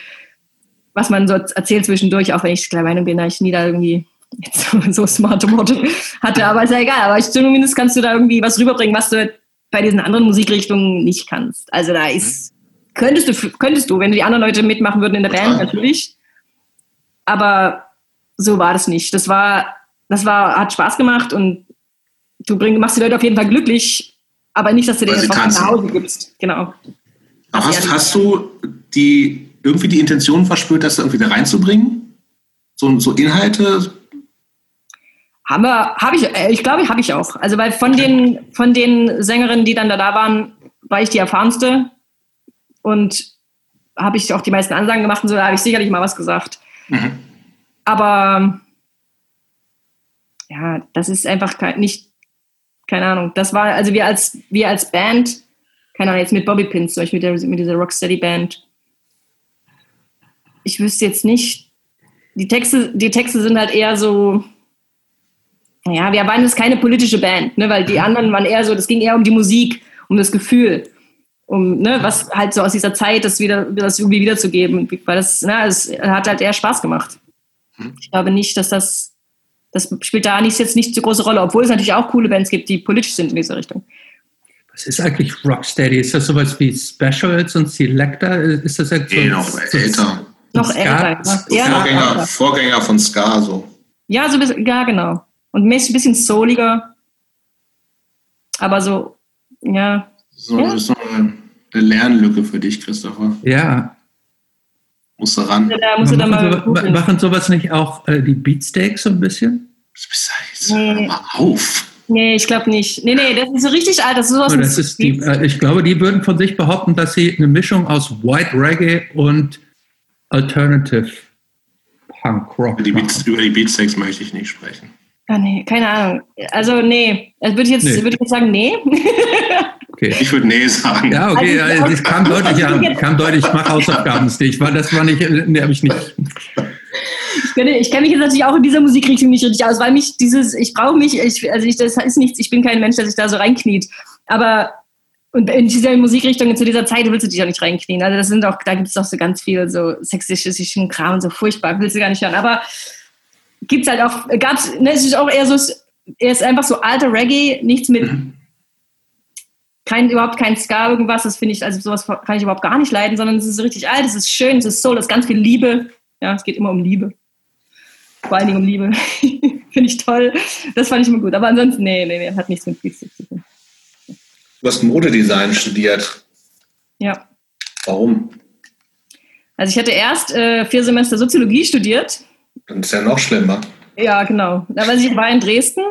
was man so erzählt zwischendurch, auch wenn ich der Meinung bin, dass ich nie da irgendwie so, so smarte Worte hatte, aber ist ja egal. Aber ich, zumindest kannst du da irgendwie was rüberbringen, was du bei diesen anderen Musikrichtungen nicht kannst. Also da ist, könntest du, könntest du, wenn die anderen Leute mitmachen würden in der Band, natürlich. Aber so war das nicht. Das war, das war, hat Spaß gemacht und du bring, machst die Leute auf jeden Fall glücklich, aber nicht, dass du denen einfach nach Hause gibst. Genau. Hast, hast du die, irgendwie die Intention verspürt, das irgendwie da reinzubringen? So, so Inhalte? Haben wir, habe ich, äh, ich glaube, habe ich auch. Also, weil von den, von den Sängerinnen, die dann da, da waren, war ich die erfahrenste und habe ich auch die meisten Ansagen gemacht und so, da habe ich sicherlich mal was gesagt. Mhm. Aber ja, das ist einfach nicht keine Ahnung, das war, also wir als, wir als Band, keine Ahnung, jetzt mit Bobby Pins, zum Beispiel mit, der, mit dieser Rocksteady Band, ich wüsste jetzt nicht, die Texte, die Texte sind halt eher so, ja, wir waren jetzt keine politische Band, ne, weil die mhm. anderen waren eher so, das ging eher um die Musik, um das Gefühl, um, ne, was halt so aus dieser Zeit, das wieder, das irgendwie wiederzugeben, weil das, ne, es hat halt eher Spaß gemacht. Mhm. Ich glaube nicht, dass das das spielt da nicht, jetzt nicht so große Rolle, obwohl es natürlich auch coole Bands gibt, die politisch sind in dieser Richtung. Was ist eigentlich Rocksteady? Ist das sowas wie Specials und Selector? Ist das jetzt so, nee, noch so älter. Noch älter. Ja, Vorgänger, Vorgänger von Ska so. Ja, so bisschen, ja, genau. Und ein bisschen souliger. Aber so, ja. So, ja. Das ist noch eine, eine Lernlücke für dich, Christopher. Ja, Musst du ran. Da musst du da mal so, machen sowas nicht auch äh, die Beatsteaks so ein bisschen? Jetzt nee. mal auf. Nee, ich glaube nicht. Nee, nee, das ist so richtig alt. Das ist sowas das ist die, äh, ich glaube, die würden von sich behaupten, dass sie eine Mischung aus White Reggae und Alternative Punk Rock über die, Beats, über die Beatsteaks möchte ich nicht sprechen. Ah, nee, keine Ahnung. Also, nee. Also, würde ich, jetzt, nee. Würd ich jetzt sagen, nee. Okay. Ich würde nee sagen. Ja, okay, also, also, kam deutlich an. Kam deutlich, ich mache Hausaufgaben nicht. Das war nicht, nee, habe ich nicht. Ich kenne, ich kenne mich jetzt natürlich auch in dieser Musikrichtung nicht richtig aus, weil mich dieses, ich brauche mich, ich, also ich, das ist nichts, ich bin kein Mensch, der sich da so reinkniet. Aber und in dieser Musikrichtung zu dieser Zeit willst du dich auch nicht reinknien. Also das sind auch, da gibt es auch so ganz viel so sexistischen Kram und so furchtbar, willst du gar nicht hören. Aber gibt es halt auch, gab's, ne, es ist auch eher so, er ist einfach so alter Reggae, nichts mit mhm kein, überhaupt kein Ska, irgendwas. Das finde ich, also sowas kann ich überhaupt gar nicht leiden, sondern es ist richtig alt, es ist schön, es ist Soul, es ist ganz viel Liebe. Ja, es geht immer um Liebe. Vor allen Dingen um Liebe. finde ich toll. Das fand ich immer gut. Aber ansonsten, nee, nee, nee, hat nichts mit Beats zu tun. Du hast Modedesign studiert. Ja. Warum? Also ich hatte erst äh, vier Semester Soziologie studiert. Dann ist ja noch schlimmer. Ja, genau. Aber ich war in Dresden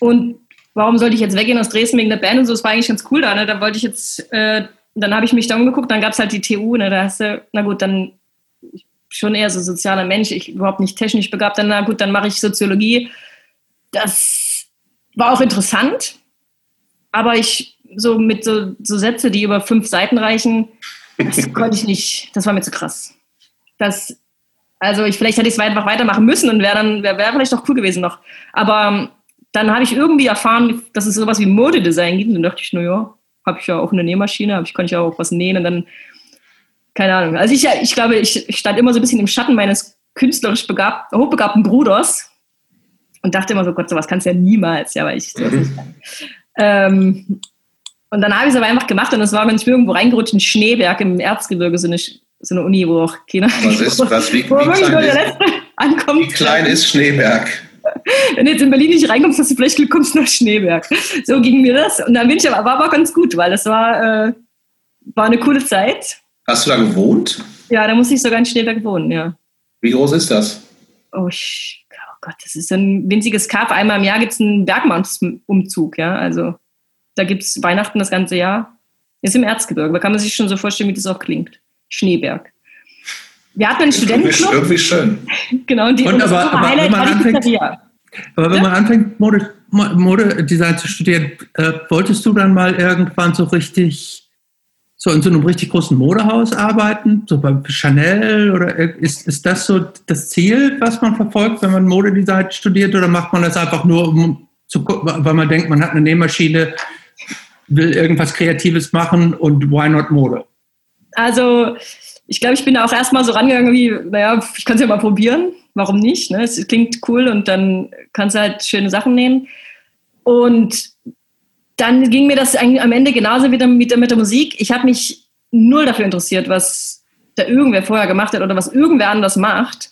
und warum sollte ich jetzt weggehen aus Dresden wegen der Band und so, das war eigentlich ganz cool da, ne? Da wollte ich jetzt, äh, dann habe ich mich da umgeguckt, dann gab es halt die TU, ne? Da hast du, na gut, dann schon eher so sozialer Mensch, ich überhaupt nicht technisch begabt, dann na gut, dann mache ich Soziologie. Das war auch interessant, aber ich so mit so, so Sätze, die über fünf Seiten reichen, das konnte ich nicht, das war mir zu krass. Das, also ich, vielleicht hätte ich es einfach weitermachen müssen und wäre dann, wäre wär vielleicht auch cool gewesen noch. Aber dann habe ich irgendwie erfahren, dass es sowas wie Modedesign gibt. Und dann dachte ich, naja, habe ich ja auch eine Nähmaschine, ich, ich ja auch was nähen und dann, keine Ahnung. Also ich, ich glaube, ich stand immer so ein bisschen im Schatten meines künstlerisch begabt, hochbegabten Bruders. und dachte immer so, Gott, sowas kannst du ja niemals, ja, weil ich sowas nicht kann. Ähm, und dann habe ich es aber einfach gemacht und es war, wenn ich irgendwo reingerutscht, ein Schneeberg im Erzgebirge, so eine, so eine Uni, wo auch keiner. Was ist, was, wie, wie, klein ist, ankommt. wie klein ist Schneeberg? Wenn du jetzt in Berlin nicht reinkommst, hast du vielleicht Glück, kommst nach Schneeberg. So ging mir das. Und dann bin ich aber, war aber ganz gut, weil das war, äh, war eine coole Zeit. Hast du da gewohnt? Ja, da musste ich sogar in Schneeberg wohnen, ja. Wie groß ist das? Oh, oh Gott, das ist ein winziges Kaff. Einmal im Jahr gibt es einen Bergmannsumzug, ja. Also da gibt es Weihnachten das ganze Jahr. Ist im Erzgebirge. Da kann man sich schon so vorstellen, wie das auch klingt. Schneeberg. Wir hatten einen Studentenclub. Irgendwie schön. genau, und die und aber, aber, wenn man anfängt, aber wenn man anfängt, Mode, Modedesign zu studieren, äh, wolltest du dann mal irgendwann so richtig so in so einem richtig großen Modehaus arbeiten, so bei Chanel oder ist, ist das so das Ziel, was man verfolgt, wenn man Modedesign studiert oder macht man das einfach nur, um zu gucken, weil man denkt, man hat eine Nähmaschine, will irgendwas Kreatives machen und why not Mode? Also ich glaube, ich bin da auch erstmal so rangegangen wie, naja, ich kann es ja mal probieren, warum nicht? Ne? Es klingt cool und dann kannst du halt schöne Sachen nehmen. Und dann ging mir das am Ende genauso wieder mit, mit der Musik. Ich habe mich null dafür interessiert, was da irgendwer vorher gemacht hat oder was irgendwer anders macht.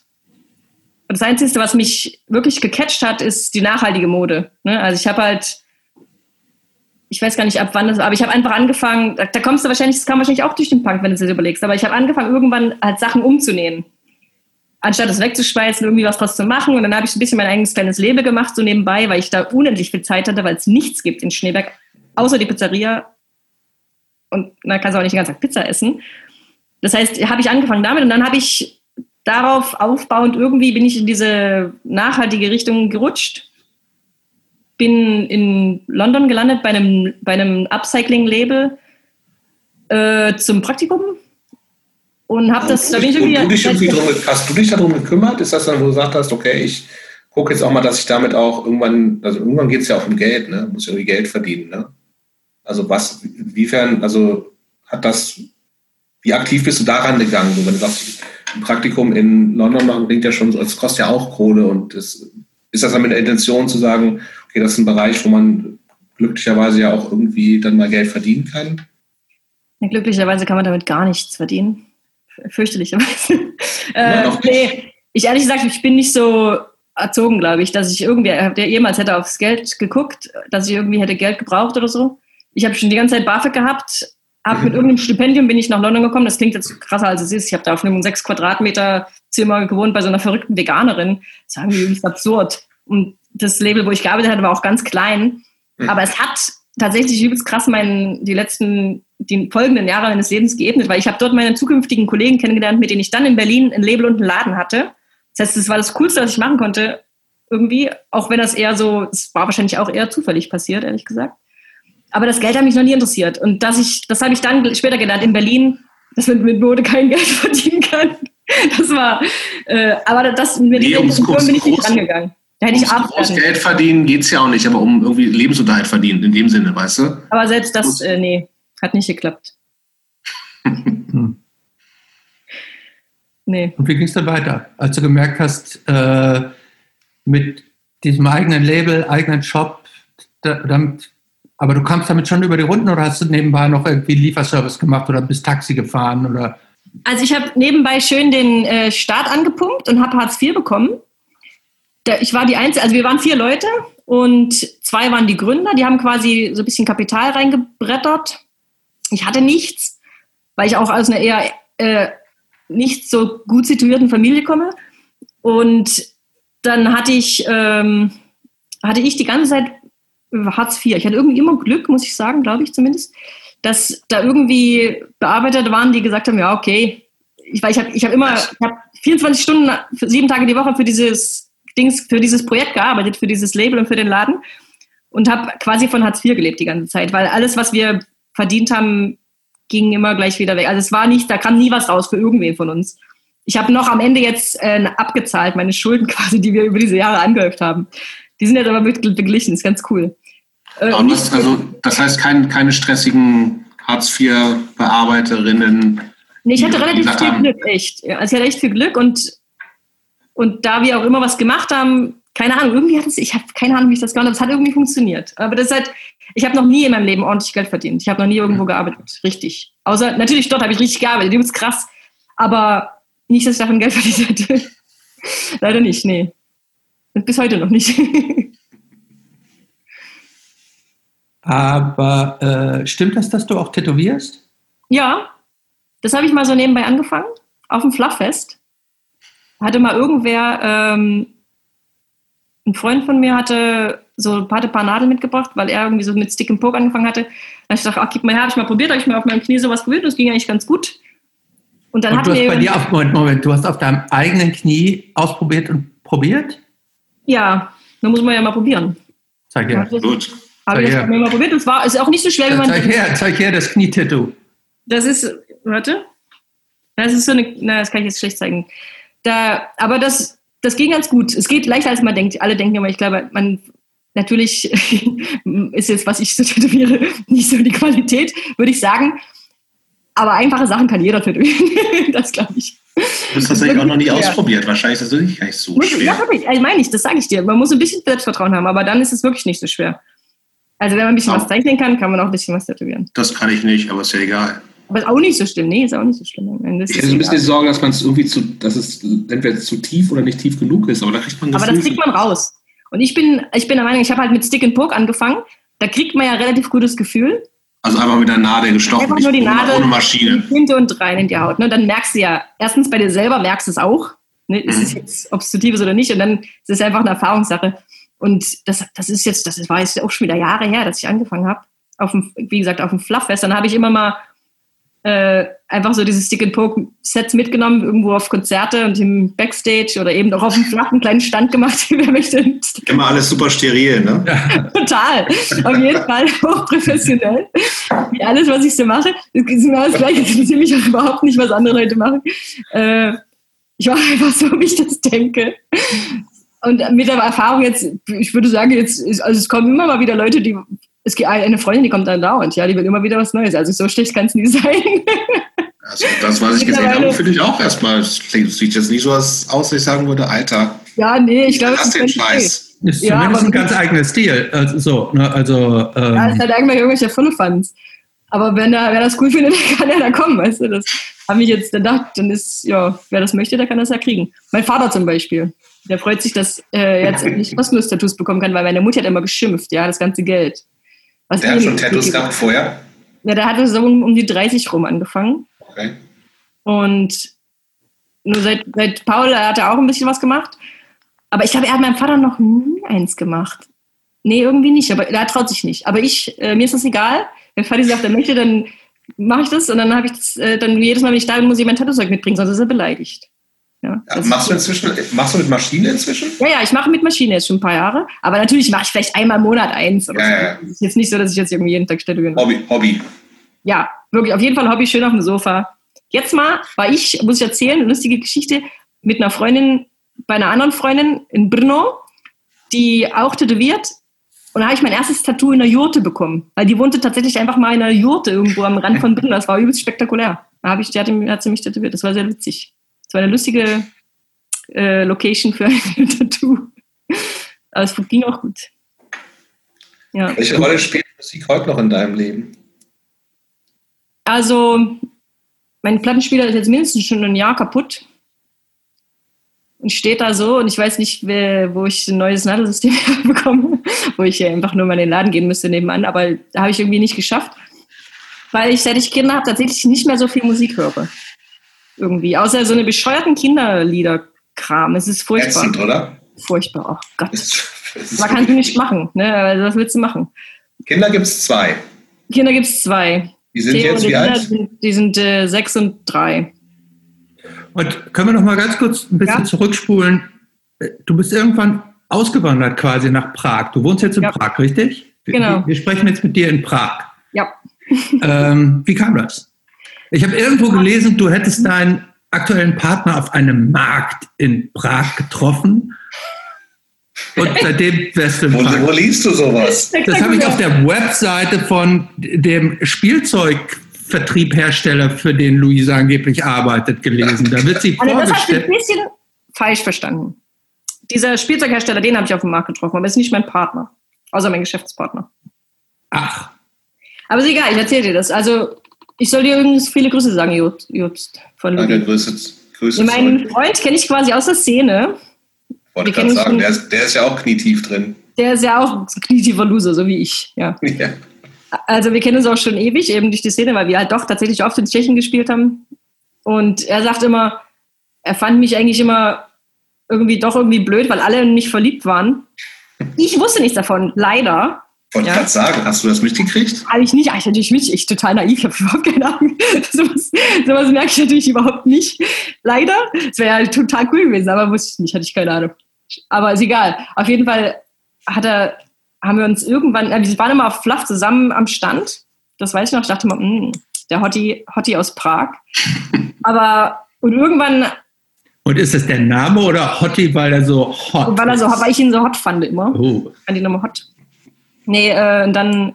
Das Einzige, was mich wirklich gecatcht hat, ist die nachhaltige Mode. Ne? Also ich habe halt, ich weiß gar nicht ab wann das war, aber ich habe einfach angefangen, da, da, kommst du wahrscheinlich, das kam wahrscheinlich auch durch den Punk, wenn du es dir überlegst, aber ich habe angefangen, irgendwann halt Sachen umzunähen. Anstatt es wegzuschweißen, irgendwie was draus zu machen. Und dann habe ich ein bisschen mein eigenes kleines Leben gemacht, so nebenbei, weil ich da unendlich viel Zeit hatte, weil es nichts gibt in Schneeberg, außer die Pizzeria. Und da kannst du auch nicht den ganzen Tag Pizza essen. Das heißt, habe ich angefangen damit und dann habe ich darauf aufbauend irgendwie bin ich in diese nachhaltige Richtung gerutscht. Bin in London gelandet bei einem, bei einem Upcycling-Label äh, zum Praktikum und habe das. Da bin ich irgendwie, du dich irgendwie drum, hast du dich darum gekümmert? Ist das dann, wo du gesagt hast, okay, ich gucke jetzt auch mal, dass ich damit auch irgendwann, also irgendwann geht es ja auch um Geld, ne? Muss irgendwie Geld verdienen, ne? Also was, inwiefern, also hat das, wie aktiv bist du daran gegangen? So, wenn du sagst, ein Praktikum in London machen, klingt ja schon so, es kostet ja auch Kohle und es, ist das dann mit der Intention zu sagen, okay, das ist ein Bereich, wo man glücklicherweise ja auch irgendwie dann mal Geld verdienen kann? Ja, glücklicherweise kann man damit gar nichts verdienen. Fürchterlicherweise. äh, nee, ich ehrlich gesagt, ich bin nicht so erzogen, glaube ich, dass ich irgendwie, der jemals hätte aufs Geld geguckt, dass ich irgendwie hätte Geld gebraucht oder so. Ich habe schon die ganze Zeit BAföG gehabt, hab mit irgendeinem Stipendium bin ich nach London gekommen. Das klingt jetzt krasser als es ist. Ich habe da auf einem sechs Quadratmeter Zimmer gewohnt bei so einer verrückten Veganerin. Das war irgendwie absurd. Und das Label, wo ich gearbeitet hatte, war auch ganz klein. Mhm. Aber es hat tatsächlich übelst krass meinen, die letzten, die folgenden Jahre meines Lebens geebnet, weil ich habe dort meine zukünftigen Kollegen kennengelernt, mit denen ich dann in Berlin ein Label und einen Laden hatte. Das heißt, es war das Coolste, was ich machen konnte, irgendwie, auch wenn das eher so, es war wahrscheinlich auch eher zufällig passiert, ehrlich gesagt. Aber das Geld hat mich noch nie interessiert. Und dass ich, das habe ich dann später gelernt in Berlin, dass man mit Mode kein Geld verdienen kann. Das war, äh, aber das, mit nee, ums, bin ich nicht rangegangen. Da hätte ich ums, Geld verdienen geht es ja auch nicht, aber um irgendwie Lebensunterhalt verdienen, in dem Sinne, weißt du? Aber selbst das, äh, nee, hat nicht geklappt. nee. Und wie ging es dann weiter? Als du gemerkt hast, äh, mit diesem eigenen Label, eigenen Shop, da, damit aber du kamst damit schon über die Runden oder hast du nebenbei noch irgendwie Lieferservice gemacht oder bist Taxi gefahren oder? Also ich habe nebenbei schön den äh, Start angepumpt und habe Hartz IV bekommen. Der, ich war die Einzige, also wir waren vier Leute und zwei waren die Gründer, die haben quasi so ein bisschen Kapital reingebrettert. Ich hatte nichts, weil ich auch aus einer eher äh, nicht so gut situierten Familie komme. Und dann hatte ich, ähm, hatte ich die ganze Zeit Hartz IV. Ich hatte irgendwie immer Glück, muss ich sagen, glaube ich zumindest, dass da irgendwie Bearbeiter waren, die gesagt haben, ja, okay, ich, ich habe ich hab immer, ich habe 24 Stunden, sieben Tage die Woche für dieses Dings, für dieses Projekt gearbeitet, für dieses Label und für den Laden und habe quasi von Hartz IV gelebt die ganze Zeit, weil alles, was wir verdient haben, ging immer gleich wieder weg. Also es war nicht, da kam nie was raus für irgendwen von uns. Ich habe noch am Ende jetzt äh, abgezahlt, meine Schulden quasi, die wir über diese Jahre angehäuft haben. Die sind jetzt aber beglichen, ist ganz cool. Äh, was, also, das heißt kein, keine stressigen Hartz-IV-Bearbeiterinnen. Nee, ich hatte relativ viel. Glück, echt. Also ich hatte echt viel Glück und, und da wir auch immer was gemacht haben, keine Ahnung, irgendwie hat es, ich habe keine Ahnung, wie ich das gemacht habe, es hat irgendwie funktioniert. Aber das ist halt, ich habe noch nie in meinem Leben ordentlich Geld verdient. Ich habe noch nie irgendwo gearbeitet, richtig. Außer, natürlich dort habe ich richtig gearbeitet, bist krass, aber nicht, dass ich davon Geld verdient hätte. Leider nicht, nee. Und bis heute noch nicht. aber äh, stimmt das, dass du auch tätowierst? Ja, das habe ich mal so nebenbei angefangen, auf dem Flachfest. Hatte mal irgendwer, ähm, ein Freund von mir hatte so ein paar, ein paar Nadeln mitgebracht, weil er irgendwie so mit Stick and Poke angefangen hatte. Dann habe ich gedacht, ach, gib mal her, habe ich mal probiert, habe ich mal auf meinem Knie sowas probiert und es ging eigentlich ganz gut. Und dann und hat du hast bei dir auf, Moment, Moment, du hast auf deinem eigenen Knie ausprobiert und probiert? Ja, da muss man ja mal probieren. Zeig her. Gut. Habe ich das mal probiert und es war ist auch nicht so schwer, wie man. Zeig her, zeig her das Knietattoo. Das ist, warte. Das ist so eine, na, das kann ich jetzt schlecht zeigen. Da, aber das, das ging ganz gut. Es geht leichter, als man denkt. Alle denken immer, ich glaube, man, natürlich ist jetzt, was ich so tätowiere, nicht so die Qualität, würde ich sagen. Aber einfache Sachen kann jeder tätowieren. das glaube ich. Du hast das tatsächlich auch noch nie ja. ausprobiert. Wahrscheinlich ist das wirklich gar nicht so schwer. Ja, wirklich. Also, meine ich, das sage ich dir. Man muss ein bisschen Selbstvertrauen haben, aber dann ist es wirklich nicht so schwer. Also wenn man ein bisschen oh. was zeichnen kann, kann man auch ein bisschen was tätowieren. Das kann ich nicht, aber ist ja egal. Aber ist auch nicht so schlimm. Nee, ist auch nicht so schlimm. ich hätte ein bisschen die Sorge, dass man es irgendwie zu, dass es entweder zu tief oder nicht tief genug ist, aber da kriegt man das. Aber das kriegt man raus. Und ich bin, ich bin der Meinung, ich habe halt mit Stick and Poke angefangen. Da kriegt man ja relativ gutes Gefühl. Also einfach mit der Nadel gestochen, einfach nur die Nadel ohne Maschine. Hinter und rein in die Haut. Ne? Dann merkst du ja, erstens bei dir selber merkst du es auch. Ne? Ist es mhm. jetzt, ob es zu tief ist oder nicht. Und dann ist es einfach eine Erfahrungssache. Und das, das ist jetzt, das war jetzt auch schon wieder Jahre her, dass ich angefangen habe. Auf dem, wie gesagt, auf dem Flachfest. Dann habe ich immer mal äh, einfach so diese Stick-and-Poke-Sets mitgenommen, irgendwo auf Konzerte und im Backstage oder eben auch auf dem flachen kleinen Stand gemacht. Wer möchte. Immer alles super steril, ne? Total. Auf jeden Fall hochprofessionell. Wie alles, was ich so mache. Das ist mir alles gleich. Das interessiert mich auch überhaupt nicht, was andere Leute machen. Äh, ich mache einfach so, wie ich das denke. Und mit der Erfahrung jetzt, ich würde sagen, jetzt, also es kommen immer mal wieder Leute, die es gibt eine Freundin, die kommt dann dauernd, ja, die will immer wieder was Neues. Also so schlecht kann es nie sein. Also das, was ich gesehen habe, finde ich auch erstmal, sieht jetzt nicht so aus, dass ich sagen würde, Alter. Ja, nee, ich glaube, das ist den Scheiß. Ist ja, zumindest ein ganz eigener Stil. Also, so, ne, also, ähm, ja, ist halt irgendwelche irgendwelche Funnefans. Aber wenn er, wer das cool findet, dann kann er da kommen, weißt du. Das habe ich jetzt gedacht, dann ist, ja, wer das möchte, der kann das ja kriegen. Mein Vater zum Beispiel. Der freut sich, dass er jetzt endlich kostenlos Tattoos bekommen kann, weil meine Mutter hat immer geschimpft, ja, das ganze Geld. Was der hat schon Tattoos gehabt vorher? Ja, der hatte so um, um, die 30 rum angefangen. Okay. Und nur seit, seit Paul hat er auch ein bisschen was gemacht. Aber ich glaube, er hat meinem Vater noch nie eins gemacht. Nee, irgendwie nicht. Aber er traut sich nicht. Aber ich, äh, mir ist das egal. Wenn Vati sagt, er möchte, dann mache ich das. Und dann habe ich das, äh, dann jedes Mal, wenn ich da bin, muss ich mein Tattoozeug mitbringen, sonst ist er beleidigt. Ja, ja, machst du inzwischen, machst du mit Maschine inzwischen? Ja, ja, ich mache mit Maschine jetzt schon ein paar Jahre. Aber natürlich mache ich vielleicht einmal im Monat eins. Oder ja, so. ja. ist jetzt nicht so, dass ich jetzt irgendwie jeden Tag stelle. Hobby, Hobby. Ja, wirklich, auf jeden Fall Hobby, schön auf dem Sofa. Jetzt mal war ich, muss ich erzählen, eine lustige Geschichte mit einer Freundin, bei einer anderen Freundin in Brno, die auch tätowiert. Und da habe ich mein erstes Tattoo in der Jurte bekommen. Weil die wohnte tatsächlich einfach mal in einer Jurte irgendwo am Rand von Brno. Das war übelst spektakulär. Da habe ich, die hat, hat sie mich tätowiert. Das war sehr witzig war eine lustige äh, Location für ein Tattoo. Aber es ging auch gut. Ja. Welche Rolle spielt Musik heute noch in deinem Leben? Also, mein Plattenspieler ist jetzt mindestens schon ein Jahr kaputt und steht da so und ich weiß nicht, wo ich ein neues Nadelsystem bekomme, wo ich einfach nur mal in den Laden gehen müsste nebenan, aber da habe ich irgendwie nicht geschafft, weil ich, seit ich Kinder habe, tatsächlich nicht mehr so viel Musik höre. Irgendwie. Außer so eine bescheuerten Kinderliederkram. Es ist furchtbar. Ätzend, oder? Furchtbar, oh Gott. Man kann sie nicht machen. Ne? Also, was willst du machen? Kinder gibt es zwei. Kinder gibt es zwei. Die sind Theo jetzt wie alt? Sind, die sind äh, sechs und drei. Und können wir noch mal ganz kurz ein bisschen ja? zurückspulen? Du bist irgendwann ausgewandert quasi nach Prag. Du wohnst jetzt in ja. Prag, richtig? Genau. Wir, wir, sprechen jetzt mit dir in Prag. Ja. Ähm, wie kam das? Ich habe irgendwo gelesen, du hättest deinen aktuellen Partner auf einem Markt in Prag getroffen. Und seitdem wärst du wo, wo liest du sowas? Das habe ich auf der Webseite von dem Spielzeugvertriebhersteller, für den Luisa angeblich arbeitet, gelesen. Da wird sie also vorgestellt. Das hast du ein bisschen falsch verstanden. dieser Spielzeughersteller, den habe ich auf dem Markt getroffen, aber ist nicht mein Partner, außer mein Geschäftspartner. Ach. Aber ist egal, ich erzähle dir das. Also, ich soll dir übrigens viele Grüße sagen, Jobst. Von Danke, Grüße. Grüße meinen Freund kenne ich quasi aus der Szene. Wollte gerade sagen, der ist, der ist, ja auch knietief drin. Der ist ja auch knietiefer Loser, so wie ich. Ja. ja. Also wir kennen uns auch schon ewig, eben durch die Szene, weil wir halt doch tatsächlich oft in Tschechien gespielt haben. Und er sagt immer, er fand mich eigentlich immer irgendwie doch irgendwie blöd, weil alle in mich verliebt waren. Ich wusste nichts davon, leider. Wollte ja. gerade sagen, hast du das mitgekriegt? Habe ich nicht, ich natürlich mit, ich total naiv, ich habe überhaupt keine Ahnung. sowas, sowas merke ich natürlich überhaupt nicht. Leider. Es wäre ja total cool gewesen, aber wusste ich nicht, hatte ich keine Ahnung. Aber ist egal. Auf jeden Fall hat er, haben wir uns irgendwann, wir waren immer auf Fluff zusammen am Stand. Das weiß ich noch. Ich dachte mal, mh, hm, der Hottie, Hottie aus Prag. aber, und irgendwann und ist es der Name oder Hottie, weil er so hot Weil, er so, weil ich ihn so hot fand immer. Oh. Ich fand ihn immer hot. Nee, äh, dann,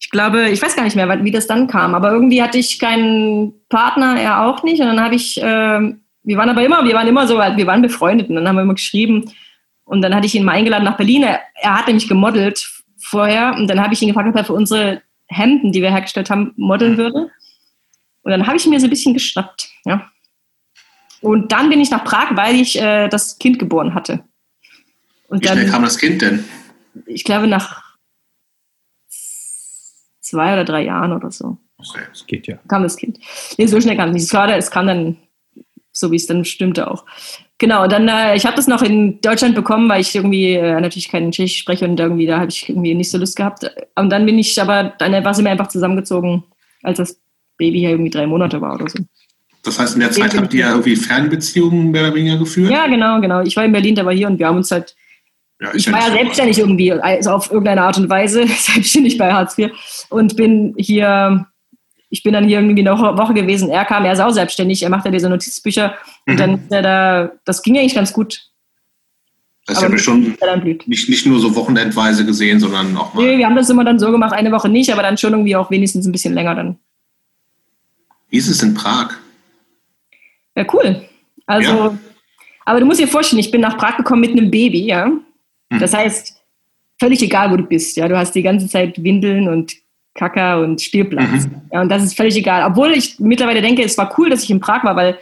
ich glaube, ich weiß gar nicht mehr, wie das dann kam, aber irgendwie hatte ich keinen Partner, er auch nicht. Und dann habe ich, äh, wir waren aber immer, wir waren immer so, wir waren befreundet und dann haben wir immer geschrieben. Und dann hatte ich ihn mal eingeladen nach Berlin. Er, er hat nämlich gemodelt vorher und dann habe ich ihn gefragt, ob er für unsere Hemden, die wir hergestellt haben, modeln würde. Und dann habe ich mir so ein bisschen geschnappt, ja. Und dann bin ich nach Prag, weil ich äh, das Kind geboren hatte. Und Wie dann, schnell kam das Kind denn? Ich glaube nach zwei oder drei Jahren oder so. Okay, das geht ja. Kam das Kind. Nee, so schnell kam es nicht. Es, war, es kam dann, so wie es dann stimmte auch. Genau, und dann, äh, ich habe das noch in Deutschland bekommen, weil ich irgendwie äh, natürlich kein Tschechisch spreche und irgendwie, da habe ich irgendwie nicht so Lust gehabt. Und dann bin ich aber, dann war sie mir einfach zusammengezogen, als das Baby hier irgendwie drei Monate war oder so. Das heißt, in der Zeit habt ihr ja irgendwie Fernbeziehungen mehr oder weniger geführt? Ja, genau, genau. Ich war in Berlin, der war hier und wir haben uns halt. Ja, ich war ja selbstständig irgendwie, also auf irgendeine Art und Weise, selbstständig bei Hartz IV und bin hier, ich bin dann hier irgendwie eine Woche gewesen. Er kam, er ist auch selbstständig, er macht ja diese Notizbücher mhm. und dann ist er da, das ging eigentlich ganz gut. Das ist ja schon nicht, nicht nur so wochenendweise gesehen, sondern auch mal. Nee, wir haben das immer dann so gemacht, eine Woche nicht, aber dann schon irgendwie auch wenigstens ein bisschen länger dann. Wie ist es in Prag? Ja, cool. Also, ja. aber du musst dir vorstellen, ich bin nach Prag gekommen mit einem Baby, ja. Hm. Das heißt, völlig egal, wo du bist, ja. Du hast die ganze Zeit Windeln und Kacker und Spielplatz. Mhm. Ja, und das ist völlig egal. Obwohl ich mittlerweile denke, es war cool, dass ich in Prag war, weil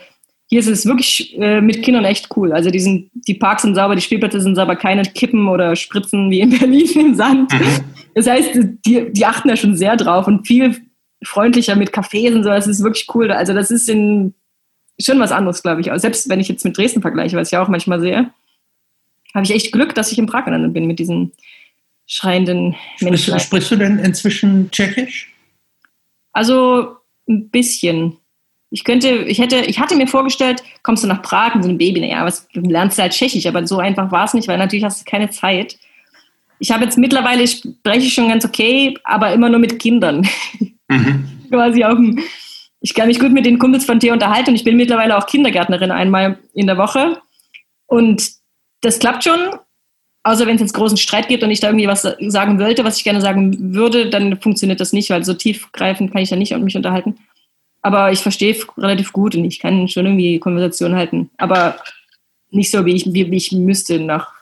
hier ist es wirklich äh, mit Kindern echt cool. Also die, sind, die Parks sind sauber, die Spielplätze sind sauber, keine Kippen oder Spritzen wie in Berlin im Sand. Mhm. Das heißt, die, die achten da schon sehr drauf und viel freundlicher mit Cafés und so. Das ist wirklich cool. Also das ist in schon was anderes, glaube ich. selbst wenn ich jetzt mit Dresden vergleiche, was ich ja auch manchmal sehe, habe ich echt Glück, dass ich in Prag gelandet bin mit diesen schreienden Menschen. Sprichst, sprichst du denn inzwischen Tschechisch? Also ein bisschen. Ich könnte, ich hätte, ich hatte mir vorgestellt, kommst du nach Prag mit so einem Baby, naja, was du lernst halt Tschechisch, aber so einfach war es nicht, weil natürlich hast du keine Zeit. Ich habe jetzt mittlerweile spreche ich schon ganz okay, aber immer nur mit Kindern. Mhm. Quasi auf dem ich kann mich gut mit den Kumpels von dir unterhalten und ich bin mittlerweile auch Kindergärtnerin einmal in der Woche. Und das klappt schon. Außer wenn es jetzt großen Streit gibt und ich da irgendwie was sagen wollte, was ich gerne sagen würde, dann funktioniert das nicht, weil so tiefgreifend kann ich da nicht mich unterhalten. Aber ich verstehe relativ gut und ich kann schon irgendwie Konversation halten. Aber nicht so, wie ich, wie, wie ich müsste nach.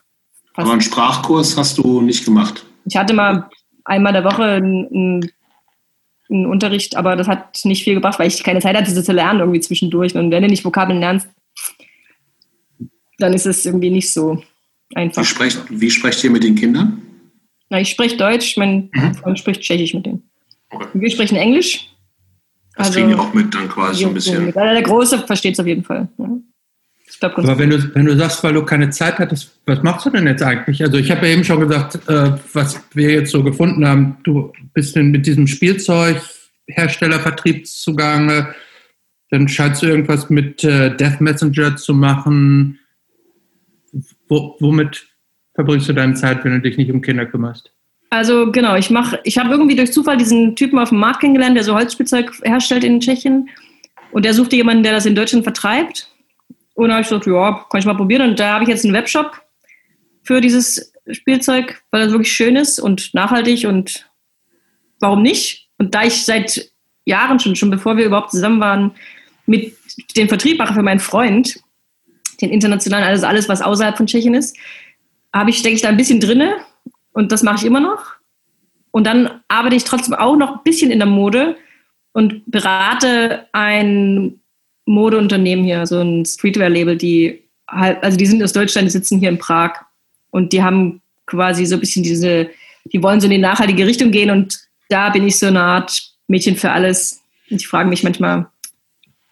Aber einen Sprachkurs hast du nicht gemacht? Ich hatte mal einmal der Woche einen einen Unterricht, aber das hat nicht viel gebracht, weil ich keine Zeit hatte, das zu lernen irgendwie zwischendurch. Und wenn du nicht Vokabeln lernst, dann ist es irgendwie nicht so einfach. Wie sprecht, wie sprecht ihr mit den Kindern? Na, ich spreche Deutsch, mein mhm. Freund spricht Tschechisch mit denen. Okay. Wir sprechen Englisch. Das also, kriegen die auch mit dann quasi so ein bisschen. Der Große versteht es auf jeden Fall. Ja. Glaub, Aber wenn du, wenn du sagst, weil du keine Zeit hattest, was machst du denn jetzt eigentlich? Also ich habe ja eben schon gesagt, äh, was wir jetzt so gefunden haben, du bist mit diesem Spielzeugherstellervertrieb zugange, dann scheinst du irgendwas mit äh, Death Messenger zu machen. Wo, womit verbringst du deine Zeit, wenn du dich nicht um Kinder kümmerst? Also genau, ich mache, ich habe irgendwie durch Zufall diesen Typen auf dem Markt kennengelernt, der so Holzspielzeug herstellt in Tschechien. Und der suchte jemanden, der das in Deutschland vertreibt. Und da habe ich gesagt, ja, kann ich mal probieren. Und da habe ich jetzt einen Webshop für dieses Spielzeug, weil das wirklich schön ist und nachhaltig und warum nicht? Und da ich seit Jahren schon, schon bevor wir überhaupt zusammen waren, mit dem Vertrieb mache für meinen Freund, den internationalen, also alles, was außerhalb von Tschechien ist, habe ich, stecke ich da ein bisschen drinne und das mache ich immer noch. Und dann arbeite ich trotzdem auch noch ein bisschen in der Mode und berate ein Modeunternehmen hier, so ein Streetwear-Label, die halt, also die sind aus Deutschland, die sitzen hier in Prag und die haben quasi so ein bisschen diese, die wollen so in die nachhaltige Richtung gehen und da bin ich so eine Art Mädchen für alles. Und ich frage mich manchmal.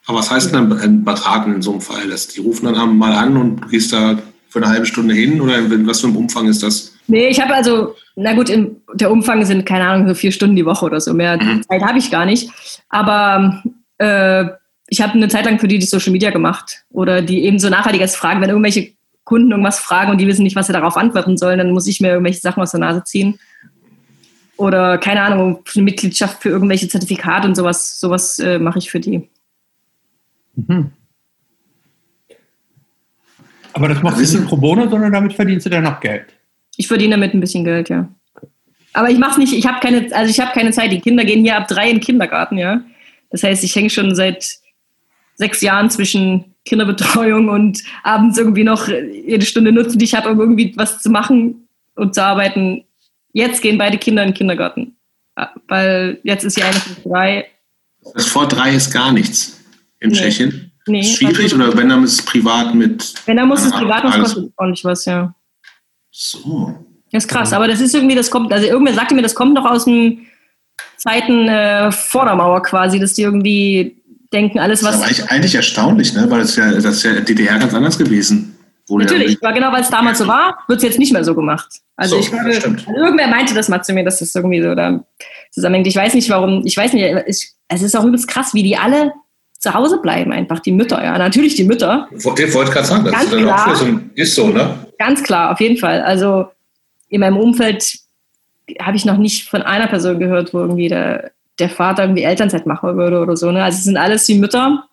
Aber was heißt denn ein Beraten in so einem Fall? Dass die rufen dann mal an und du gehst da für eine halbe Stunde hin oder in was für einem Umfang ist das? Nee, ich habe also, na gut, in, der Umfang sind, keine Ahnung, so vier Stunden die Woche oder so. Mehr mhm. Zeit habe ich gar nicht. Aber äh, ich habe eine Zeit lang für die die Social Media gemacht oder die eben so nachhaltiges fragen, wenn irgendwelche Kunden irgendwas fragen und die wissen nicht, was sie darauf antworten sollen, dann muss ich mir irgendwelche Sachen aus der Nase ziehen. Oder keine Ahnung, eine Mitgliedschaft für irgendwelche Zertifikate und sowas, sowas äh, mache ich für die. Mhm. Aber das machst du nicht pro bono, sondern damit verdienst du dann noch Geld. Ich verdiene damit ein bisschen Geld, ja. Aber ich mache nicht, ich habe keine, also ich habe keine Zeit. Die Kinder gehen hier ab drei in den Kindergarten, ja. Das heißt, ich hänge schon seit sechs Jahren zwischen Kinderbetreuung und abends irgendwie noch jede Stunde nutzen, die ich habe, um irgendwie was zu machen und zu arbeiten. Jetzt gehen beide Kinder in den Kindergarten. Weil jetzt ist ja eine von drei. Das vor drei ist gar nichts in nee. Tschechien. Nee, ist schwierig oder wenn dann ist es privat mit. Wenn dann muss es privat was kostet ordentlich was, ja. So. Das ist krass, aber das ist irgendwie, das kommt, also irgendwer sagte mir, das kommt noch aus den Zeiten äh, vor der Mauer quasi, dass die irgendwie denken, alles was. Das ist aber eigentlich erstaunlich, ne? weil das ja, das ist ja DDR ganz anders gewesen. Natürlich, ja, genau, weil es damals so war, wird es jetzt nicht mehr so gemacht. Also so, ich glaube, also irgendwer meinte das mal zu mir, dass das irgendwie so da zusammenhängt. Ich weiß nicht, warum, ich weiß nicht, ich, es ist auch übelst krass, wie die alle zu Hause bleiben, einfach die Mütter, ja. Natürlich die Mütter. Ich wollte gerade sagen, das ist, klar, so, ist so, ne? Ganz klar, auf jeden Fall. Also in meinem Umfeld habe ich noch nicht von einer Person gehört, wo irgendwie der, der Vater irgendwie Elternzeit machen würde oder so. Ne? Also es sind alles die Mütter.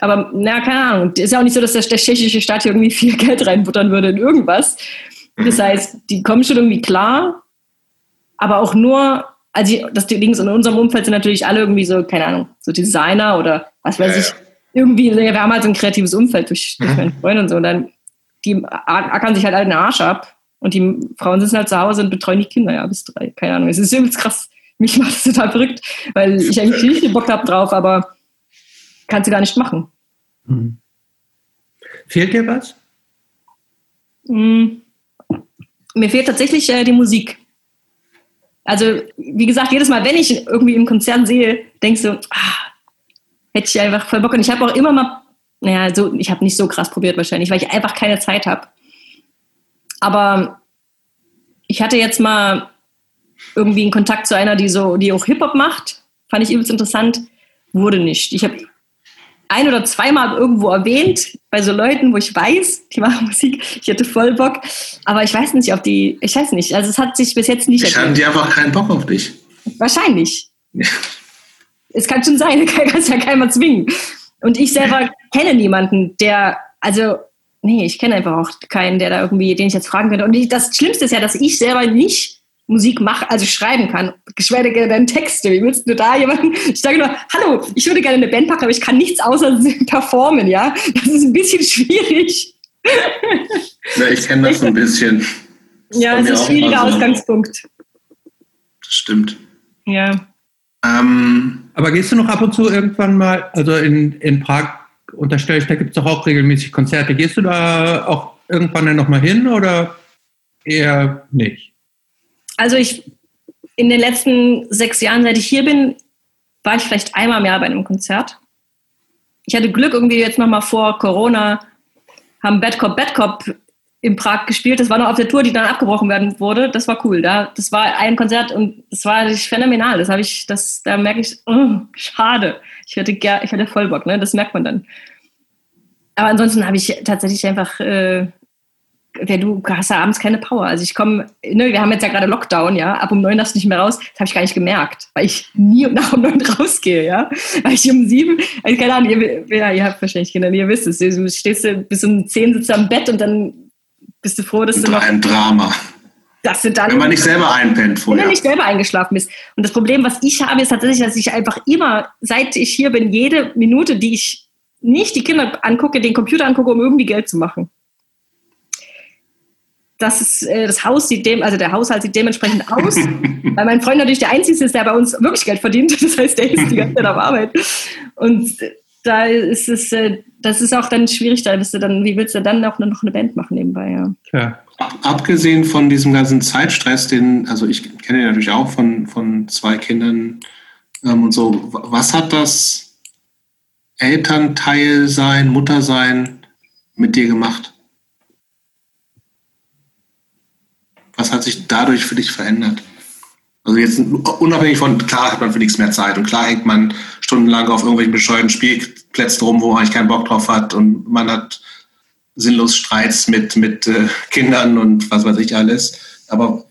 Aber na, keine Ahnung. Ist ja auch nicht so, dass der, der tschechische Staat hier irgendwie viel Geld reinbuttern würde in irgendwas. Das heißt, die kommen schon irgendwie klar, aber auch nur, also das Ding ist, in unserem Umfeld sind natürlich alle irgendwie so, keine Ahnung, so Designer oder was weiß ja, ich. Ja. Irgendwie, wir haben halt so ein kreatives Umfeld durch, durch mhm. meine Freunde und so. Und dann, die ackern sich halt alle den Arsch ab. Und die Frauen sitzen halt zu Hause und betreuen die Kinder, ja, bis drei. Keine Ahnung. Es ist übelst krass mich macht das total verrückt, weil ich eigentlich richtig Bock habe drauf, aber kannst du gar nicht machen. Mhm. Fehlt dir was? Mhm. Mir fehlt tatsächlich äh, die Musik. Also, wie gesagt, jedes Mal, wenn ich irgendwie im Konzert sehe, denkst du, ah, hätte ich einfach voll Bock. Und ich habe auch immer mal, naja, so, ich habe nicht so krass probiert wahrscheinlich, weil ich einfach keine Zeit habe. Aber ich hatte jetzt mal irgendwie in Kontakt zu einer, die so, die auch Hip-Hop macht. Fand ich übelst interessant. Wurde nicht. Ich habe ein oder zweimal irgendwo erwähnt, bei so Leuten, wo ich weiß, die machen Musik, ich hätte voll Bock. Aber ich weiß nicht, ob die, ich weiß nicht, also es hat sich bis jetzt nicht Ich hatten die einfach keinen Bock auf dich. Wahrscheinlich. es kann schon sein, kann es ja keiner zwingen. Und ich selber kenne niemanden, der, also, nee, ich kenne einfach auch keinen, der da irgendwie, den ich jetzt fragen könnte. Und das Schlimmste ist ja, dass ich selber nicht Musik mache, also schreiben kann, geschweige denn dann Texte. Wie willst du da jemanden? Ich sage nur, hallo, ich würde gerne eine Band packen, aber ich kann nichts außer performen, ja. Das ist ein bisschen schwierig. Ja, ich kenne das ein bisschen. Das ja, es ist ein schwieriger so. Ausgangspunkt. Das stimmt. Ja. Ähm, aber gehst du noch ab und zu irgendwann mal, also in, in Prag unterstelle ich, da gibt es doch auch regelmäßig Konzerte. Gehst du da auch irgendwann dann nochmal hin oder eher nicht? Also ich in den letzten sechs Jahren, seit ich hier bin, war ich vielleicht einmal im Jahr bei einem Konzert. Ich hatte Glück irgendwie jetzt nochmal vor Corona, haben Bad Cop, Bad Cop in Prag gespielt. Das war noch auf der Tour, die dann abgebrochen werden wurde. Das war cool. Da, das war ein Konzert und das war phänomenal. Das habe ich, das, da merke ich, oh, schade. Ich hätte, ich hätte voll Bock, ne? Das merkt man dann. Aber ansonsten habe ich tatsächlich einfach äh, wer du hast ja abends keine Power. Also ich komme, ne, wir haben jetzt ja gerade Lockdown, ja, ab um neun darfst du nicht mehr raus. Das habe ich gar nicht gemerkt, weil ich nie nach um neun rausgehe, ja. Weil ich um sieben, also keine Ahnung, ihr, ja, ihr habt wahrscheinlich Kinder, ihr wisst es, du stehst bis um zehn sitzt am Bett und dann bist du froh, dass und du noch... ein Drama. Dass du dann, wenn man nicht selber einpennt vorher. Wenn du nicht selber eingeschlafen bist. Und das Problem, was ich habe, ist tatsächlich, dass ich einfach immer, seit ich hier bin, jede Minute, die ich nicht die Kinder angucke, den Computer angucke, um irgendwie Geld zu machen das, ist, äh, das Haus sieht dem, also der Haushalt sieht dementsprechend aus, weil mein Freund natürlich der Einzige ist, der bei uns wirklich Geld verdient. Das heißt, der ist die ganze Zeit auf Arbeit. Und da ist es, äh, das ist auch dann schwierig, da bist du dann, wie willst du dann auch noch eine Band machen nebenbei, ja. ja. Abgesehen von diesem ganzen Zeitstress, den, also ich kenne ihn natürlich auch von, von zwei Kindern ähm, und so, was hat das Elternteil sein, Mutter sein mit dir gemacht? Was hat sich dadurch für dich verändert? Also jetzt unabhängig von, klar hat man für nichts mehr Zeit und klar hängt man stundenlang auf irgendwelchen bescheuerten Spielplätzen rum, wo man eigentlich keinen Bock drauf hat und man hat sinnlos Streits mit, mit äh, Kindern und was weiß ich alles. Aber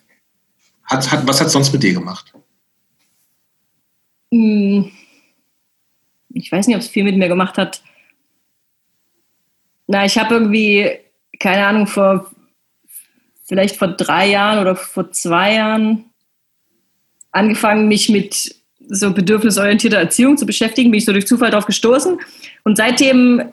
hat, hat, was hat es sonst mit dir gemacht? Hm. Ich weiß nicht, ob es viel mit mir gemacht hat. Na, ich habe irgendwie, keine Ahnung, vor vielleicht vor drei Jahren oder vor zwei Jahren angefangen, mich mit so bedürfnisorientierter Erziehung zu beschäftigen, bin ich so durch Zufall darauf gestoßen. Und seitdem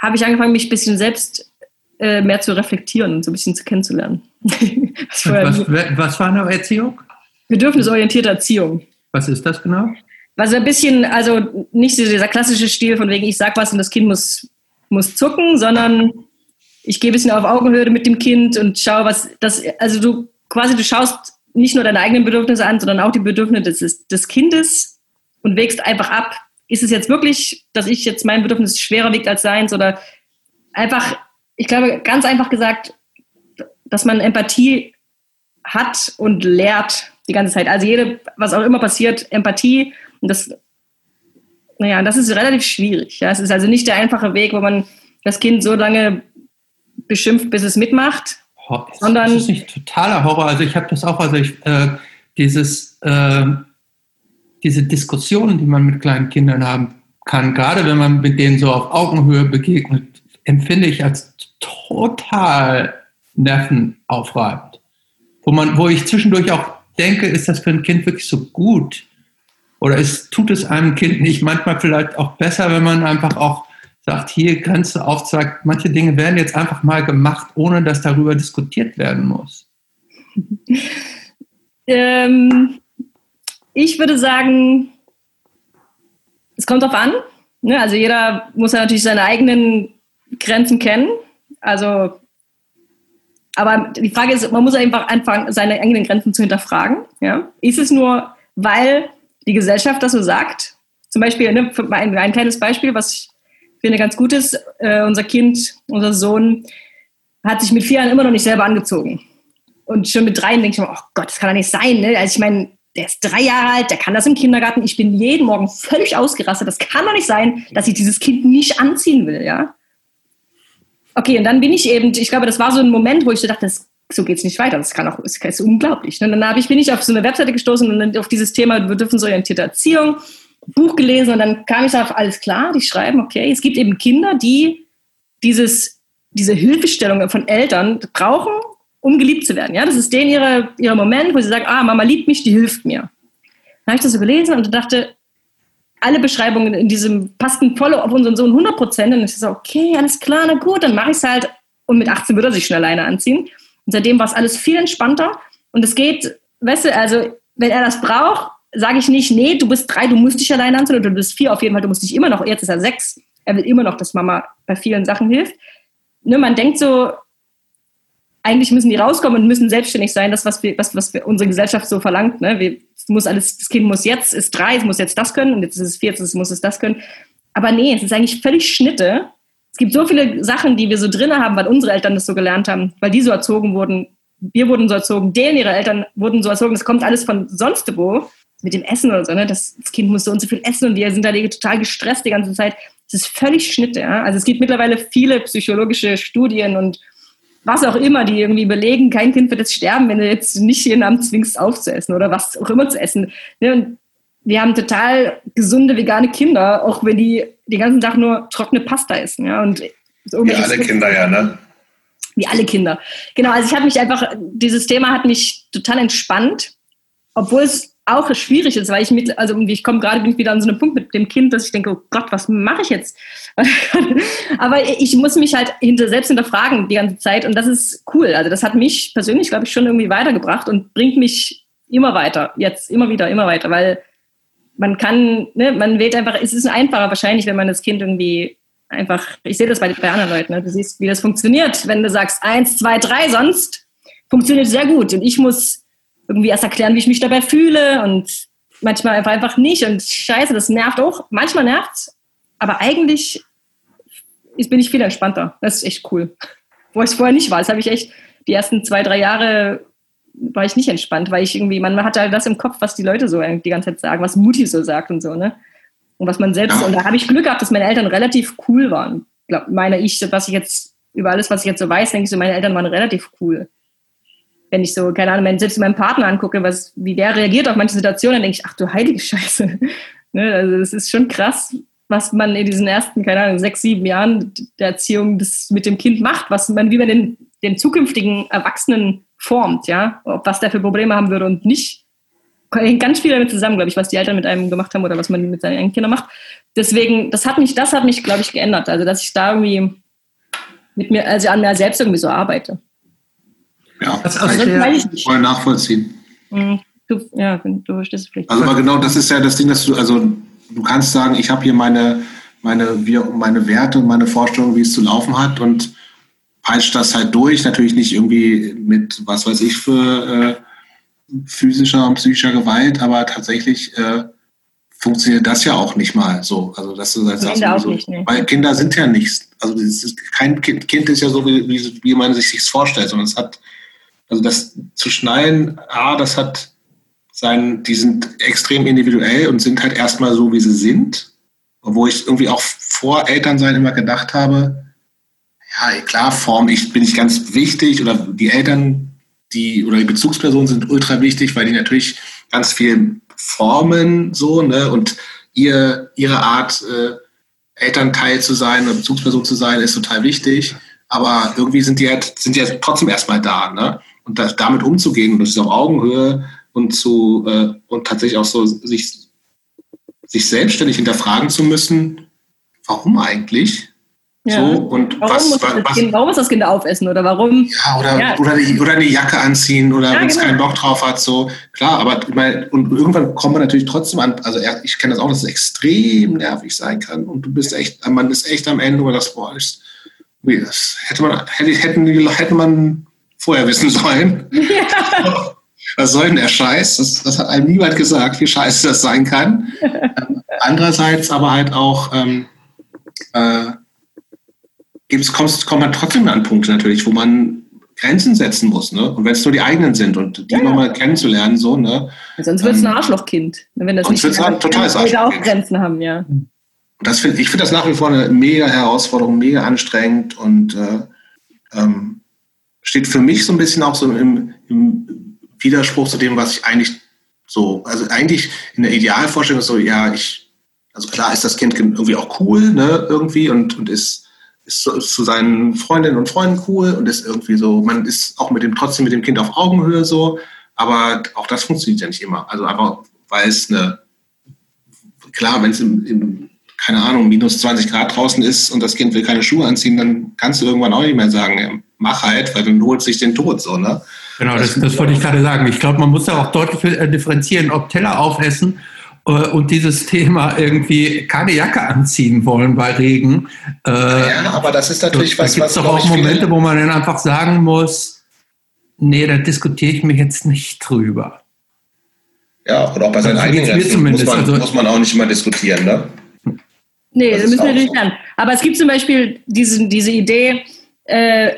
habe ich angefangen, mich ein bisschen selbst äh, mehr zu reflektieren und so ein bisschen zu kennenzulernen. was, was, was war eine Erziehung? Bedürfnisorientierte Erziehung. Was ist das genau? Also ein bisschen, also nicht dieser klassische Stil von wegen, ich sag was und das Kind muss, muss zucken, sondern ich gehe ein bisschen auf Augenhöhe mit dem Kind und schaue, was das, also du quasi, du schaust nicht nur deine eigenen Bedürfnisse an, sondern auch die Bedürfnisse des, des Kindes und wägst einfach ab, ist es jetzt wirklich, dass ich jetzt mein Bedürfnis schwerer wiegt als seins oder einfach, ich glaube, ganz einfach gesagt, dass man Empathie hat und lehrt die ganze Zeit. Also jede, was auch immer passiert, Empathie und das, naja, das ist relativ schwierig. Ja. Es ist also nicht der einfache Weg, wo man das Kind so lange beschimpft, bis es mitmacht, sondern das ist nicht totaler Horror. Also ich habe das auch, also ich, äh, dieses, äh, diese Diskussionen, die man mit kleinen Kindern haben kann, gerade wenn man mit denen so auf Augenhöhe begegnet, empfinde ich als total nervenaufreibend. Wo, man, wo ich zwischendurch auch denke, ist das für ein Kind wirklich so gut? Oder ist, tut es einem Kind nicht manchmal vielleicht auch besser, wenn man einfach auch sagt, hier Grenze aufzeigt, manche Dinge werden jetzt einfach mal gemacht, ohne dass darüber diskutiert werden muss? ähm, ich würde sagen, es kommt darauf an. Ne? Also jeder muss ja natürlich seine eigenen Grenzen kennen. Also, aber die Frage ist, man muss einfach anfangen, seine eigenen Grenzen zu hinterfragen. Ja? Ist es nur, weil die Gesellschaft das so sagt? Zum Beispiel, ne, ein, ein kleines Beispiel, was ich finde ganz gut äh, unser Kind, unser Sohn, hat sich mit vier Jahren immer noch nicht selber angezogen. Und schon mit dreien denke ich mir, oh Gott, das kann doch nicht sein. Ne? Also ich meine, der ist drei Jahre alt, der kann das im Kindergarten. Ich bin jeden Morgen völlig ausgerastet. Das kann doch nicht sein, dass ich dieses Kind nicht anziehen will, ja. Okay, und dann bin ich eben, ich glaube, das war so ein Moment, wo ich so dachte, das, so geht's nicht weiter. Das kann auch, das ist unglaublich. Und dann habe ich, bin ich auf so eine Webseite gestoßen und auf dieses Thema bedürfnisorientierte Erziehung Buch gelesen und dann kam ich auf alles klar, die schreiben, okay, es gibt eben Kinder, die dieses, diese Hilfestellung von Eltern brauchen, um geliebt zu werden. Ja, das ist denen ihre, ihre Moment, wo sie sagen, ah, Mama liebt mich, die hilft mir. Dann habe ich das so gelesen und dachte, alle Beschreibungen in diesem passten voll auf unseren Sohn 100 Prozent. Und ich so, okay, alles klar, na gut, dann mache ich es halt. Und mit 18 würde er sich schon alleine anziehen. Und seitdem war es alles viel entspannter. Und es geht, weißt du, also wenn er das braucht, sage ich nicht, nee, du bist drei, du musst dich alleine anziehen oder du bist vier auf jeden Fall, du musst dich immer noch, jetzt ist er sechs, er will immer noch, dass Mama bei vielen Sachen hilft. Ne, man denkt so, eigentlich müssen die rauskommen und müssen selbstständig sein, das, was, wir, was, was unsere Gesellschaft so verlangt. Ne? Wir, muss alles, das Kind muss jetzt, ist drei, es muss jetzt das können und jetzt ist es vier, jetzt muss es das können. Aber nee, es ist eigentlich völlig Schnitte. Es gibt so viele Sachen, die wir so drin haben, weil unsere Eltern das so gelernt haben, weil die so erzogen wurden. Wir wurden so erzogen, denen ihre Eltern wurden so erzogen. Es kommt alles von sonst wo mit dem Essen oder so, ne? Das, das Kind muss so und so viel essen und wir sind da total gestresst die ganze Zeit. Das ist völlig Schnitte. Ja? Also es gibt mittlerweile viele psychologische Studien und was auch immer, die irgendwie belegen, kein Kind wird jetzt sterben, wenn du jetzt nicht jeden Abend zwingst aufzuessen oder was auch immer zu essen. Ne? Und wir haben total gesunde vegane Kinder, auch wenn die den ganzen Tag nur trockene Pasta essen. Ja? Und so Wie alle Kinder, ja, ne? Wie alle Kinder. Genau, also ich habe mich einfach, dieses Thema hat mich total entspannt, obwohl es auch schwierig ist, weil ich mit, also ich komme gerade wieder an so einem Punkt mit dem Kind, dass ich denke, oh Gott, was mache ich jetzt? Aber ich muss mich halt hinter, selbst hinterfragen die ganze Zeit und das ist cool. Also das hat mich persönlich, glaube ich, schon irgendwie weitergebracht und bringt mich immer weiter, jetzt immer wieder, immer weiter, weil man kann, ne, man wählt einfach, es ist einfacher wahrscheinlich, wenn man das Kind irgendwie einfach, ich sehe das bei, bei anderen Leuten, ne, du siehst, wie das funktioniert, wenn du sagst eins, zwei, drei, sonst funktioniert sehr gut und ich muss irgendwie erst erklären, wie ich mich dabei fühle und manchmal einfach, nicht. Und scheiße, das nervt auch. Manchmal nervt aber eigentlich bin ich viel entspannter. Das ist echt cool. Wo ich es vorher nicht war. Das habe ich echt, die ersten zwei, drei Jahre war ich nicht entspannt, weil ich irgendwie, man hat halt das im Kopf, was die Leute so die ganze Zeit sagen, was Mutti so sagt und so, ne? Und was man selbst, und da habe ich Glück gehabt, dass meine Eltern relativ cool waren. Glaub, meine ich, was ich jetzt, über alles, was ich jetzt so weiß, denke ich so, meine Eltern waren relativ cool wenn ich so, keine Ahnung, selbst meinen Partner angucke, was, wie der reagiert auf manche Situationen, dann denke ich, ach du heilige Scheiße. ne, also es ist schon krass, was man in diesen ersten, keine Ahnung, sechs, sieben Jahren der Erziehung das mit dem Kind macht, was man, wie man den, den zukünftigen Erwachsenen formt, ja, ob was der für Probleme haben würde und nicht. Hängt ganz viel damit zusammen, glaube ich, was die Eltern mit einem gemacht haben oder was man mit seinen eigenen Kindern macht. Deswegen, das hat mich, das hat mich, glaube ich, geändert. Also, dass ich da irgendwie mit mir, also an mir selbst irgendwie so arbeite. Ja, das kann ich voll nachvollziehen. Mhm. Du, ja, du verstehst es vielleicht. Also aber genau, das ist ja das Ding, dass du, also du kannst sagen, ich habe hier meine, meine, meine Werte und meine Vorstellungen, wie es zu laufen hat und peitscht das halt durch. Natürlich nicht irgendwie mit, was weiß ich, für äh, physischer und psychischer Gewalt, aber tatsächlich äh, funktioniert das ja auch nicht mal so. Also das ist halt Kinder auch so, nicht, ne? Weil Kinder sind ja nichts. Also ist, kein kind, kind ist ja so, wie, wie, wie man sich das vorstellt, sondern es hat also das zu schneiden, A, das hat seinen, die sind extrem individuell und sind halt erstmal so, wie sie sind. Obwohl ich irgendwie auch vor Elternsein immer gedacht habe, ja, klar, Form ich, bin ich ganz wichtig oder die Eltern, die oder die Bezugspersonen sind ultra wichtig, weil die natürlich ganz viel formen so, ne? Und ihr, ihre Art, äh, Elternteil zu sein oder Bezugsperson zu sein, ist total wichtig. Aber irgendwie sind die halt, sind die halt trotzdem erstmal da, ne? Und das, damit umzugehen, und das ist auf Augenhöhe und zu äh, und tatsächlich auch so sich, sich selbstständig hinterfragen zu müssen, warum eigentlich? Ja. So, und warum, was, muss was, das kind, warum muss das Kind aufessen oder warum? Ja, oder, ja. Oder, die, oder eine Jacke anziehen oder ja, wenn es genau. keinen Bock drauf hat, so. Klar, aber ich meine, und irgendwann kommt man natürlich trotzdem an, also ich kenne das auch, dass es extrem nervig sein kann und du bist echt, man ist echt am Ende, wo das, boah, ist, das hätte man, hätte, hätten, hätte man vorher wissen sollen. Ja. Was soll denn der Scheiß? Das, das, hat einem niemand gesagt, wie scheiße das sein kann. Ähm, andererseits aber halt auch ähm, äh, kommt, kommt man trotzdem an Punkte natürlich, wo man Grenzen setzen muss, ne? Und wenn es nur die eigenen sind und die ja, nochmal kennenzulernen, so, ne? Sonst wird es ein ähm, Arschlochkind. Wenn das sonst wird es ein totales Arschlochkind. auch Grenzen haben, ja. Das find, ich finde das nach wie vor eine mega Herausforderung, mega anstrengend und äh, ähm, steht für mich so ein bisschen auch so im, im Widerspruch zu dem, was ich eigentlich so, also eigentlich in der Idealvorstellung ist so, ja, ich, also klar ist das Kind irgendwie auch cool, ne, irgendwie und, und ist, ist, zu seinen Freundinnen und Freunden cool und ist irgendwie so, man ist auch mit dem, trotzdem mit dem Kind auf Augenhöhe so, aber auch das funktioniert ja nicht immer. Also einfach, weil es eine, klar, wenn es im, im keine Ahnung, minus 20 Grad draußen ist und das Kind will keine Schuhe anziehen, dann kannst du irgendwann auch nicht mehr sagen, mach halt, weil dann holt sich den Tod so, ne? Genau, das, das wollte ich gerade sagen. Ich glaube, man muss da auch deutlich äh, differenzieren, ob Teller aufessen äh, und dieses Thema irgendwie keine Jacke anziehen wollen bei Regen. Äh, ja, aber das ist natürlich da, was. Da gibt es doch auch Momente, wo man dann einfach sagen muss, nee, da diskutiere ich mich jetzt nicht drüber. Ja, oder auch bei seinen also eigenen Grenzen muss man, also, muss man auch nicht immer diskutieren, ne? Nee, das, das müssen wir natürlich so. Aber es gibt zum Beispiel diese, diese Idee, äh,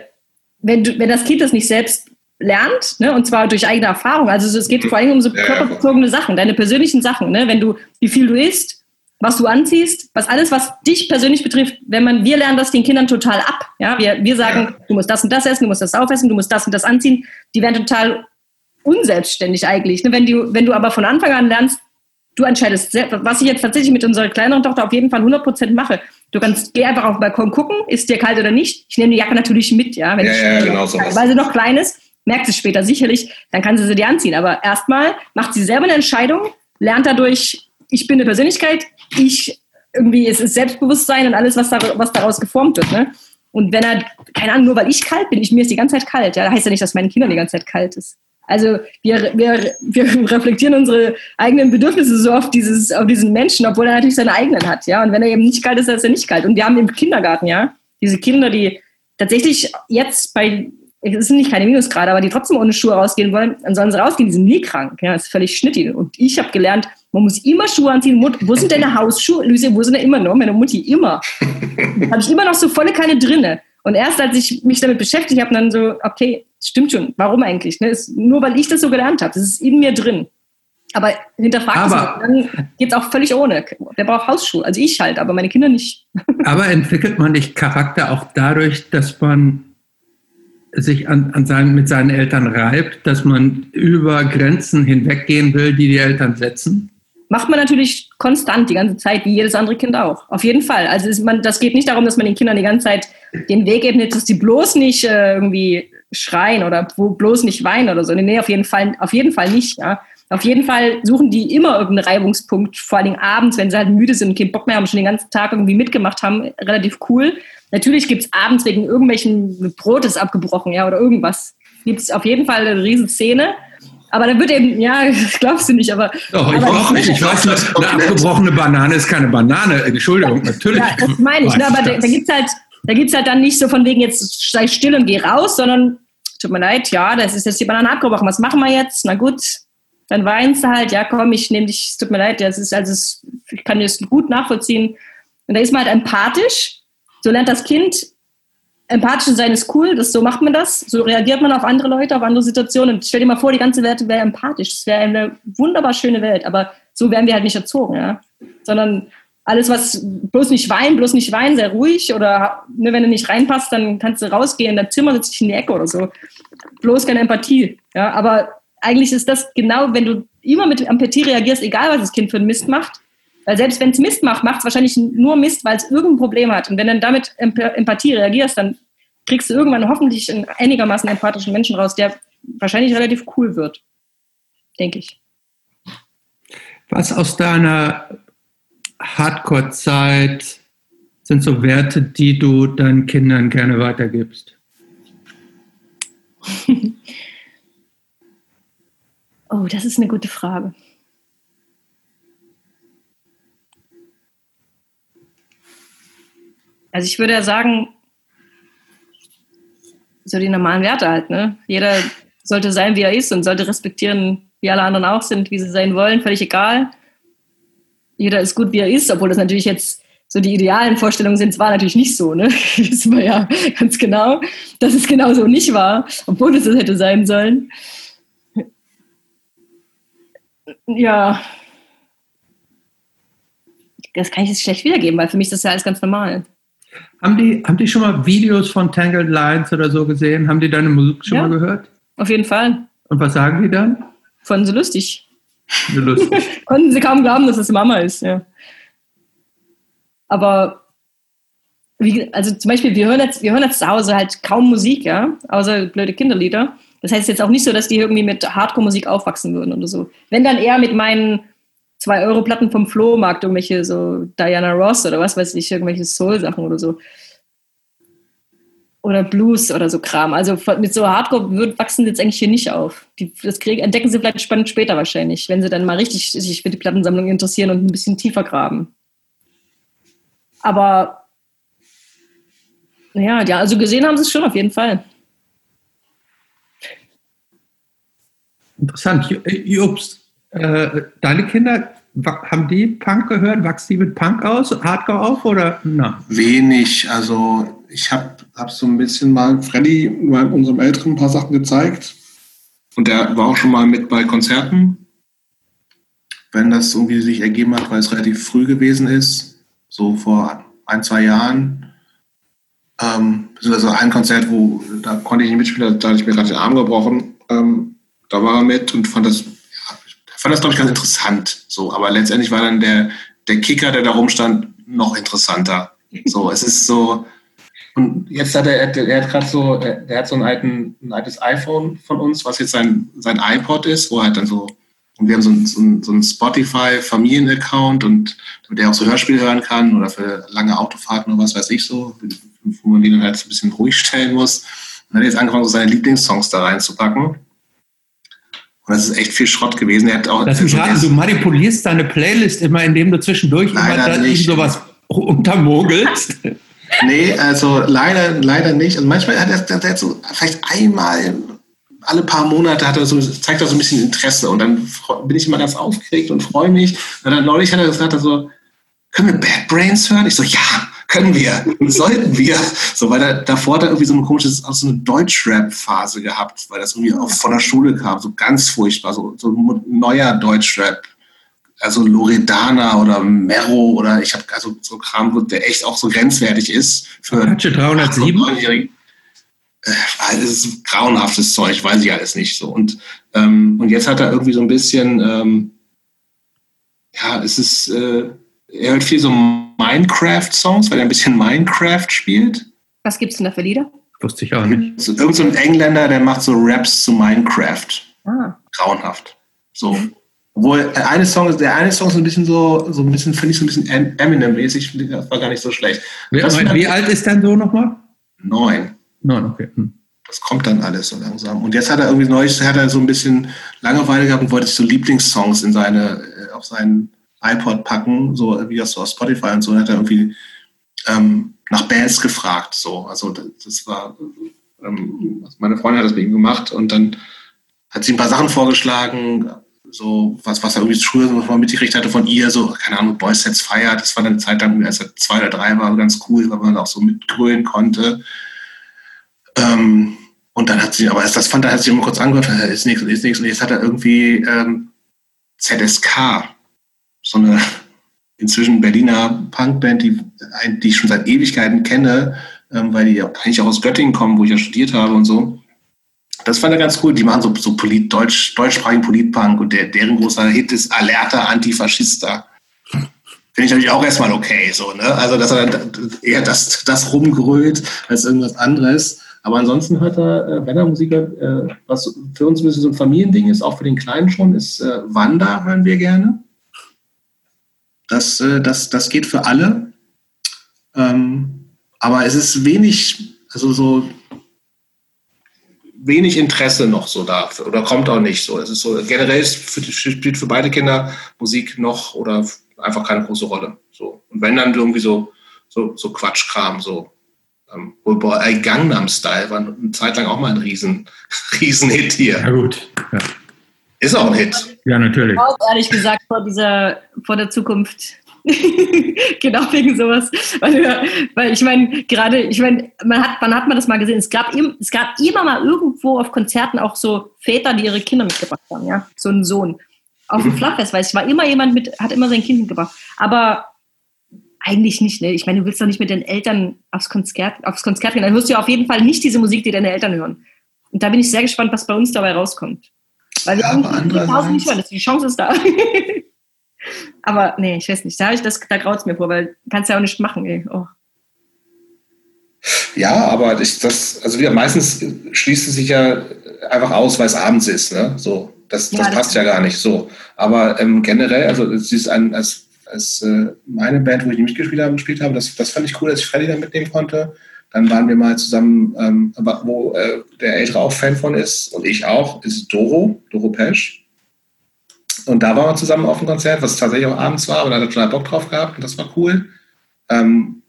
wenn, du, wenn das Kind das nicht selbst lernt, ne, und zwar durch eigene Erfahrung, also es geht vor allem um so körperbezogene Sachen, deine persönlichen Sachen, ne, wenn du, wie viel du isst, was du anziehst, was alles, was dich persönlich betrifft, wenn man, wir lernen das den Kindern total ab, ja, wir, wir sagen, du musst das und das essen, du musst das aufessen, du musst das und das anziehen, die werden total unselbstständig eigentlich, ne, wenn du, wenn du aber von Anfang an lernst, du entscheidest selbst, was ich jetzt tatsächlich mit unserer kleineren Tochter auf jeden Fall 100% mache, Du kannst, geh einfach auf den Balkon gucken, ist dir kalt oder nicht. Ich nehme die Jacke natürlich mit, ja, wenn ja, ich, ja, genau so weil sie noch klein ist. merkt sie später sicherlich, dann kann sie sie dir anziehen. Aber erstmal macht sie selber eine Entscheidung, lernt dadurch, ich bin eine Persönlichkeit, ich irgendwie, es ist Selbstbewusstsein und alles, was, da, was daraus geformt wird. Ne? Und wenn er, keine Ahnung, nur weil ich kalt bin, ich, mir ist die ganze Zeit kalt, ja, heißt ja nicht, dass meinen Kindern die ganze Zeit kalt ist. Also wir, wir, wir reflektieren unsere eigenen Bedürfnisse so auf, dieses, auf diesen Menschen, obwohl er natürlich seine eigenen hat, ja. Und wenn er eben nicht kalt ist, dann ist er nicht kalt. Und wir haben im Kindergarten, ja, diese Kinder, die tatsächlich jetzt bei, es sind nicht keine Minusgrade, aber die trotzdem ohne Schuhe rausgehen wollen, dann sollen sie rausgehen, die sind nie krank, ja, das ist völlig schnittig. Und ich habe gelernt, man muss immer Schuhe anziehen. Mut, wo sind deine Hausschuhe? Luise, wo sind denn immer noch? Meine Mutti, immer. habe ich immer noch so volle keine drinne. Und erst als ich mich damit beschäftigt habe, dann so, okay, stimmt schon, warum eigentlich? Ne? Ist, nur weil ich das so gelernt habe, das ist in mir drin. Aber hinterfragt aber, es dann geht es auch völlig ohne. Der braucht Hausschuhe, also ich halt, aber meine Kinder nicht. aber entwickelt man nicht Charakter auch dadurch, dass man sich an, an seinen, mit seinen Eltern reibt, dass man über Grenzen hinweggehen will, die die Eltern setzen? macht man natürlich konstant die ganze Zeit, wie jedes andere Kind auch. Auf jeden Fall. Also ist man, das geht nicht darum, dass man den Kindern die ganze Zeit den Weg ebnet, dass die bloß nicht äh, irgendwie schreien oder bloß nicht weinen oder so. Nee, auf jeden Fall, auf jeden Fall nicht. Ja. Auf jeden Fall suchen die immer irgendeinen Reibungspunkt, vor allem abends, wenn sie halt müde sind und keinen Bock mehr haben, schon den ganzen Tag irgendwie mitgemacht haben, relativ cool. Natürlich gibt es abends wegen irgendwelchen Brotes abgebrochen, ja, oder irgendwas. Gibt es auf jeden Fall eine Riesenszene. Aber da wird eben, ja, das glaubst du nicht, aber. Doch, ich, aber auch nicht. Ich weiß nicht, eine abgebrochene Banane ist keine Banane. Entschuldigung, natürlich. Ja, das meine ich. Ne, aber da, da gibt es halt, da gibt's halt dann nicht so von wegen, jetzt sei still und geh raus, sondern tut mir leid, ja, das ist jetzt die Banane abgebrochen. Was machen wir jetzt? Na gut, dann weinst du halt, ja komm, ich nehme dich, es tut mir leid, das ist, also ich kann das gut nachvollziehen. Und da ist man halt empathisch. So lernt das Kind empathisch sein ist cool, das, so macht man das, so reagiert man auf andere Leute, auf andere Situationen. Und stell dir mal vor, die ganze Welt wäre empathisch. Das wäre eine wunderbar schöne Welt, aber so werden wir halt nicht erzogen, ja. Sondern alles, was bloß nicht weinen, bloß nicht weinen, sehr ruhig oder ne, wenn du nicht reinpasst, dann kannst du rausgehen, in dein Zimmer sitzt dich in die Ecke oder so. Bloß keine Empathie. Ja, aber eigentlich ist das genau, wenn du immer mit Empathie reagierst, egal was das Kind für einen Mist macht, weil selbst wenn es Mist macht, macht es wahrscheinlich nur Mist, weil es irgendein Problem hat. Und wenn du dann damit Empathie reagierst, dann kriegst du irgendwann hoffentlich einen einigermaßen empathischen Menschen raus, der wahrscheinlich relativ cool wird. Denke ich. Was aus deiner Hardcore-Zeit sind so Werte, die du deinen Kindern gerne weitergibst? oh, das ist eine gute Frage. Also ich würde ja sagen, so die normalen Werte halt. Ne? Jeder sollte sein, wie er ist und sollte respektieren, wie alle anderen auch sind, wie sie sein wollen, völlig egal. Jeder ist gut, wie er ist, obwohl das natürlich jetzt so die idealen Vorstellungen sind. Es war natürlich nicht so, ne? Wissen wir ja ganz genau, dass es genau so nicht war, obwohl es das hätte sein sollen. Ja. Das kann ich jetzt schlecht wiedergeben, weil für mich ist das ja alles ganz normal. Haben die, haben die schon mal Videos von Tangled Lines oder so gesehen? Haben die deine Musik schon ja, mal gehört? Auf jeden Fall. Und was sagen die dann? Fanden sie lustig. So lustig. Konnten sie kaum glauben, dass es Mama ist, ja. Aber wie, also zum Beispiel, wir hören, jetzt, wir hören jetzt zu Hause halt kaum Musik, ja, außer blöde Kinderlieder. Das heißt jetzt auch nicht so, dass die irgendwie mit Hardcore-Musik aufwachsen würden oder so. Wenn dann eher mit meinen 2-Euro-Platten vom Flohmarkt, irgendwelche so Diana Ross oder was weiß ich, irgendwelche Soul-Sachen oder so. Oder Blues oder so Kram. Also mit so Hardcore wachsen sie jetzt eigentlich hier nicht auf. Die, das krieg, entdecken sie vielleicht spannend später wahrscheinlich, wenn sie dann mal richtig sich für die Plattensammlung interessieren und ein bisschen tiefer graben. Aber ja, ja, also gesehen haben sie es schon auf jeden Fall. Interessant. Jobst, äh, deine Kinder, haben die Punk gehört? Wachsen die mit Punk aus, Hardcore auf oder na? Wenig. Also ich habe hab so ein bisschen mal Freddy, unserem Älteren, ein paar Sachen gezeigt. Und der war auch schon mal mit bei Konzerten. Wenn das irgendwie sich ergeben hat, weil es relativ früh gewesen ist, so vor ein, zwei Jahren. Ähm, beziehungsweise ein Konzert, wo da konnte ich nicht mitspielen, da hatte ich mir gerade den Arm gebrochen. Ähm, da war er mit und fand das fand das, glaube ich, ganz interessant. So, aber letztendlich war dann der, der Kicker, der da rumstand, noch interessanter. So, es ist so, Und jetzt hat er, er hat gerade so, er hat so einen alten, ein altes iPhone von uns, was jetzt sein, sein iPod ist, wo er halt dann so, und wir haben so einen, so so einen Spotify-Familien-Account und damit er auch so Hörspiele hören kann oder für lange Autofahrten oder was weiß ich so, wo man dann halt so ein bisschen ruhig stellen muss. Und dann hat er jetzt angefangen, so seine Lieblingssongs da reinzupacken. Und das ist echt viel Schrott gewesen. Er hat auch, Lass mich raten, du manipulierst deine Playlist immer, indem du zwischendurch immer da sowas untermogelst. Nee, also leider, leider nicht. Also manchmal hat er, hat er so vielleicht einmal alle paar Monate hat er so, zeigt er so ein bisschen Interesse und dann bin ich immer ganz aufgeregt und freue mich. Und dann neulich hat er gesagt, also, können wir Bad Brains hören? Ich so, ja, können wir, sollten wir. So, weil er davor hat er irgendwie so eine komische, auch so eine Deutschrap-Phase gehabt, weil das irgendwie auch von der Schule kam, so ganz furchtbar, so, so neuer Deutschrap also Loredana oder Mero oder ich habe also so Kram, der echt auch so grenzwertig ist für Apache 307. Äh, das ist grauenhaftes Zeug, weiß ich alles nicht so. Und, ähm, und jetzt hat er irgendwie so ein bisschen, ähm, ja, es ist, äh, er hört viel so Minecraft-Songs, weil er ein bisschen Minecraft spielt. Was gibt's denn da für Lieder? Wusste ich auch nicht. So, irgend so ein Engländer, der macht so Raps zu Minecraft. Ah. Grauenhaft. So. Obwohl, eine Song, der eine Song ist ein bisschen so, so ein bisschen, finde ich so ein bisschen Eminem-mäßig, das war gar nicht so schlecht. Wie, wie alt ist denn so nochmal? Neun. Neun, okay. Hm. Das kommt dann alles so langsam. Und jetzt hat er irgendwie neulich, hat er so ein bisschen Langeweile gehabt und wollte sich so Lieblingssongs in seine, äh, auf seinen iPod packen, so wie das so auf Spotify und so, und hat er irgendwie ähm, nach Bands gefragt, so. Also, das, war, ähm, meine Freundin hat das mit ihm gemacht und dann hat sie ein paar Sachen vorgeschlagen, so was, was er irgendwie früher so mitgekriegt hatte von ihr, so, keine Ahnung, Boys Sets Fire, das war dann eine Zeit lang, als er zwei oder drei war, ganz cool, weil man auch so mitgrölen konnte. Ähm, und dann hat sie, aber das fand er, hat sich immer kurz angehört, ist nichts, ist nichts, und jetzt hat er irgendwie ähm, ZSK, so eine inzwischen Berliner Punkband, die, die ich schon seit Ewigkeiten kenne, ähm, weil die eigentlich auch aus Göttingen kommen, wo ich ja studiert habe und so. Das fand er ganz cool. Die machen so, so Polit, Deutsch, deutschsprachigen Politpunk und der, deren großer Hit ist Alerta Antifaschista. Finde ich natürlich auch erstmal okay, so, ne? Also, dass er eher das, das rumgrölt als irgendwas anderes. Aber ansonsten hat er, äh, wenn er Musiker, äh, was für uns ein bisschen so ein Familiending ist, auch für den Kleinen schon, ist äh, Wanda hören wir gerne. Das, äh, das, das geht für alle. Ähm, aber es ist wenig, also so wenig Interesse noch so da oder kommt auch nicht so. Es ist so generell spielt für beide Kinder Musik noch oder einfach keine große Rolle. So und wenn dann irgendwie so so, so Quatschkram so. Ähm, wobei Gangnam Style war eine Zeit lang auch mal ein Riesen, Riesenhit hier. Ja gut. Ja. Ist auch ein Hit. Ja, natürlich. Auch ehrlich gesagt vor dieser, vor der Zukunft genau wegen sowas. Weil, weil ich meine, gerade, ich meine, man hat, wann hat man das mal gesehen? Es gab, es gab immer mal irgendwo auf Konzerten auch so Väter, die ihre Kinder mitgebracht haben, ja, so einen Sohn. Auf dem mhm. Flachfest, weiß ich, war immer jemand mit, hat immer sein Kind mitgebracht. Aber eigentlich nicht, ne? Ich meine, du willst doch nicht mit den Eltern aufs Konzert, aufs Konzert gehen. Dann hörst du ja auf jeden Fall nicht diese Musik, die deine Eltern hören. Und da bin ich sehr gespannt, was bei uns dabei rauskommt. Weil wir ja, haben nicht hören, die Chance ist da. Aber nee, ich weiß nicht. Da, ich das, da graut es mir vor, weil du kannst ja auch nicht machen. Ey. Oh. Ja, aber ich, das, also wieder, meistens schließt es sich ja einfach aus, weil es abends ist. Ne? So, das, das ja, passt das ja gar nicht so. Aber ähm, generell, also es ist ein, als, als äh, meine Band, wo ich mitgespielt habe, gespielt habe, das, das fand ich cool, dass ich Freddy da mitnehmen konnte. Dann waren wir mal zusammen, ähm, wo äh, der Ältere auch Fan von ist und ich auch, ist Doro, Doro Pesch. Und da waren wir zusammen auf dem Konzert, was tatsächlich auch abends war, aber da hat er total Bock drauf gehabt und das war cool. Ähm,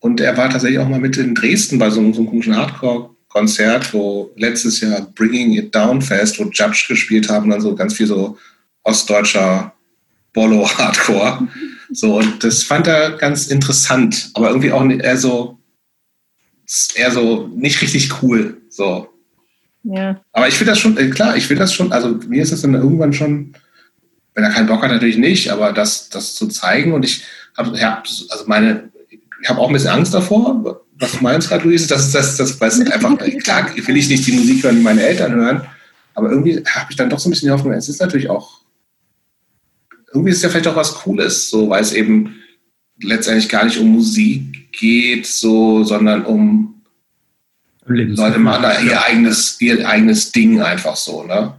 und er war tatsächlich auch mal mit in Dresden bei so, so einem komischen Hardcore-Konzert, wo letztes Jahr Bringing It Down Fest, wo Judge gespielt haben, und dann so ganz viel so ostdeutscher Bolo-Hardcore. So, und das fand er ganz interessant, aber irgendwie auch eher so, eher so nicht richtig cool. So. Ja. Aber ich finde das schon, äh, klar, ich finde das schon, also mir ist das dann irgendwann schon wenn er keinen Bock hat, natürlich nicht, aber das, das zu zeigen und ich habe, hab, also meine, ich habe auch ein bisschen Angst davor, was du meinst gerade, Luise, das ist das, das, weiß einfach, klar, will ich nicht die Musik hören, die meine Eltern hören, aber irgendwie habe ich dann doch so ein bisschen die Hoffnung, es ist natürlich auch, irgendwie ist es ja vielleicht auch was Cooles, so, weil es eben letztendlich gar nicht um Musik geht, so, sondern um Leute machen da ihr eigenes, ihr eigenes Ding einfach so, ne?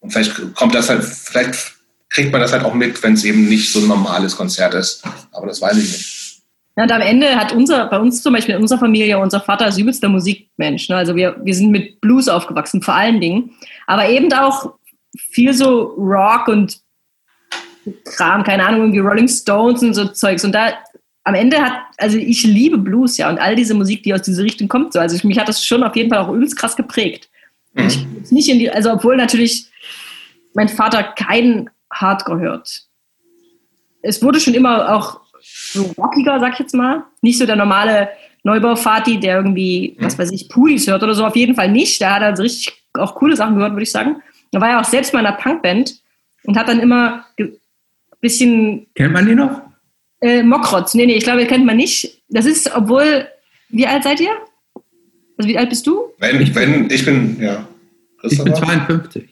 Und vielleicht kommt das halt, vielleicht kriegt man das halt auch mit, wenn es eben nicht so ein normales Konzert ist. Aber das weiß ich nicht. Ja, und am Ende hat unser, bei uns zum Beispiel in unserer Familie, unser Vater ist übelster Musikmensch. Ne? Also wir, wir sind mit Blues aufgewachsen, vor allen Dingen. Aber eben auch viel so Rock und Kram, keine Ahnung, irgendwie Rolling Stones und so Zeugs. Und da am Ende hat, also ich liebe Blues, ja, und all diese Musik, die aus dieser Richtung kommt, so. Also mich hat das schon auf jeden Fall auch übelst krass geprägt. Mhm. Ich nicht in die, also obwohl natürlich mein Vater keinen Hardcore hört. Es wurde schon immer auch so rockiger, sag ich jetzt mal. Nicht so der normale Neubau-Fati, der irgendwie, mhm. was weiß ich, Pulis hört oder so, auf jeden Fall nicht. Der hat also richtig auch coole Sachen gehört, würde ich sagen. Da war ja auch selbst mal in einer Punkband und hat dann immer ein bisschen. Kennt man die noch? Äh, Mokrotz. Nee, nee, ich glaube, kennt man nicht. Das ist, obwohl, wie alt seid ihr? Also wie alt bist du? Wenn, ich, wenn, ich bin, ja. Ich bin 52.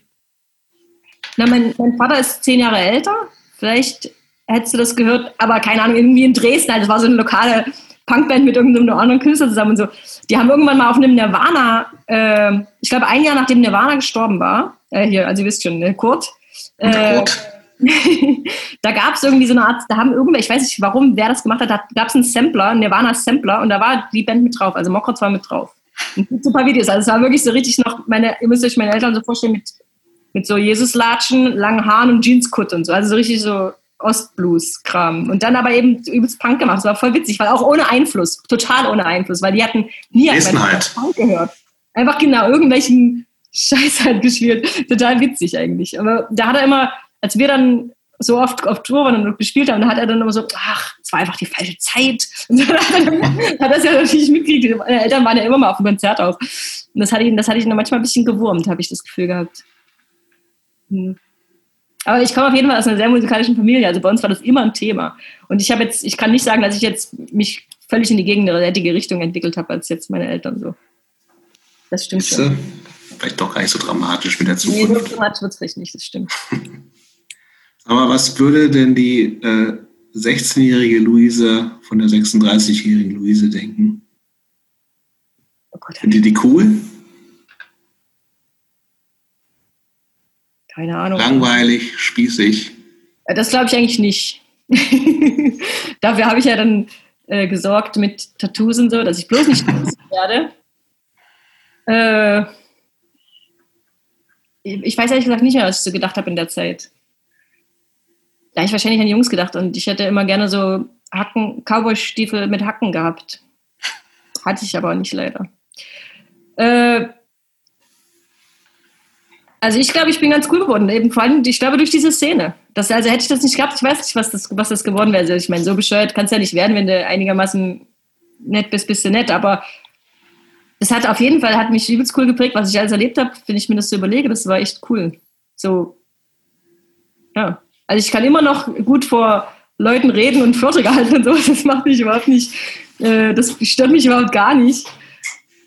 Na, mein, mein Vater ist zehn Jahre älter. Vielleicht hättest du das gehört, aber keine Ahnung, irgendwie in Dresden, halt, das war so eine lokale Punkband mit irgendeinem anderen Künstler zusammen und so. Die haben irgendwann mal auf einem Nirvana, äh, ich glaube ein Jahr nachdem Nirvana gestorben war, äh, hier, also ihr wisst schon, ne, Kurt. Äh, Kurt. Da gab es irgendwie so eine Art, da haben irgendwer, ich weiß nicht warum, wer das gemacht hat, da gab es einen Sampler, einen Nirvana-Sampler und da war die Band mit drauf, also Mokrotz war mit drauf. Und super Videos, also es war wirklich so richtig noch, meine, ihr müsst euch meine Eltern so vorstellen, mit mit so Jesus-Latschen, langen Haaren und Jeanskutt und so. Also so richtig so Ostblues-Kram. Und dann aber eben übelst Punk gemacht. Das war voll witzig, weil auch ohne Einfluss, total ohne Einfluss, weil die hatten nie halt. Punk gehört. Einfach genau irgendwelchen Scheiß halt gespielt. Total witzig eigentlich. Aber da hat er immer, als wir dann so oft auf Tour waren und gespielt haben, da hat er dann immer so, ach, es war einfach die falsche Zeit. Und dann hat er das ja natürlich mitgekriegt. Meine Eltern waren ja immer mal auf dem Konzert auch. Und das hatte ihn, das hatte ich noch manchmal ein bisschen gewurmt, habe ich das Gefühl gehabt. Hm. Aber ich komme auf jeden Fall aus einer sehr musikalischen Familie. Also bei uns war das immer ein Thema. Und ich habe jetzt, ich kann nicht sagen, dass ich jetzt mich völlig in die gegenseitige Richtung entwickelt habe, als jetzt meine Eltern so. Das stimmt ist, schon. Vielleicht doch gar nicht so dramatisch mit der Zukunft. Nee, so dramatisch wird es nicht, das stimmt. Aber was würde denn die äh, 16-jährige Luise von der 36-jährigen Luise denken? Oh Gott, Findet ihr die cool? Keine Ahnung. Langweilig, spießig. Das glaube ich eigentlich nicht. Dafür habe ich ja dann äh, gesorgt mit Tattoos und so, dass ich bloß nicht werde. Äh, ich weiß ehrlich gesagt nicht mehr, was ich so gedacht habe in der Zeit. Da ich wahrscheinlich an Jungs gedacht und ich hätte immer gerne so Hacken, Cowboy-Stiefel mit Hacken gehabt. Hatte ich aber nicht leider. Äh, also ich glaube, ich bin ganz cool geworden. Eben vor allem, ich glaube, durch diese Szene. Das, also hätte ich das nicht gehabt, ich weiß nicht, was das, was das geworden wäre. Also ich meine, so bescheuert kann es ja nicht werden, wenn du einigermaßen nett bist, bist du nett. Aber das hat auf jeden Fall, hat mich übelst cool geprägt, was ich alles erlebt habe, wenn ich mir das so überlege. Das war echt cool. So, ja. Also ich kann immer noch gut vor Leuten reden und Vorträge halten und so. Das macht mich überhaupt nicht, äh, das stört mich überhaupt gar nicht.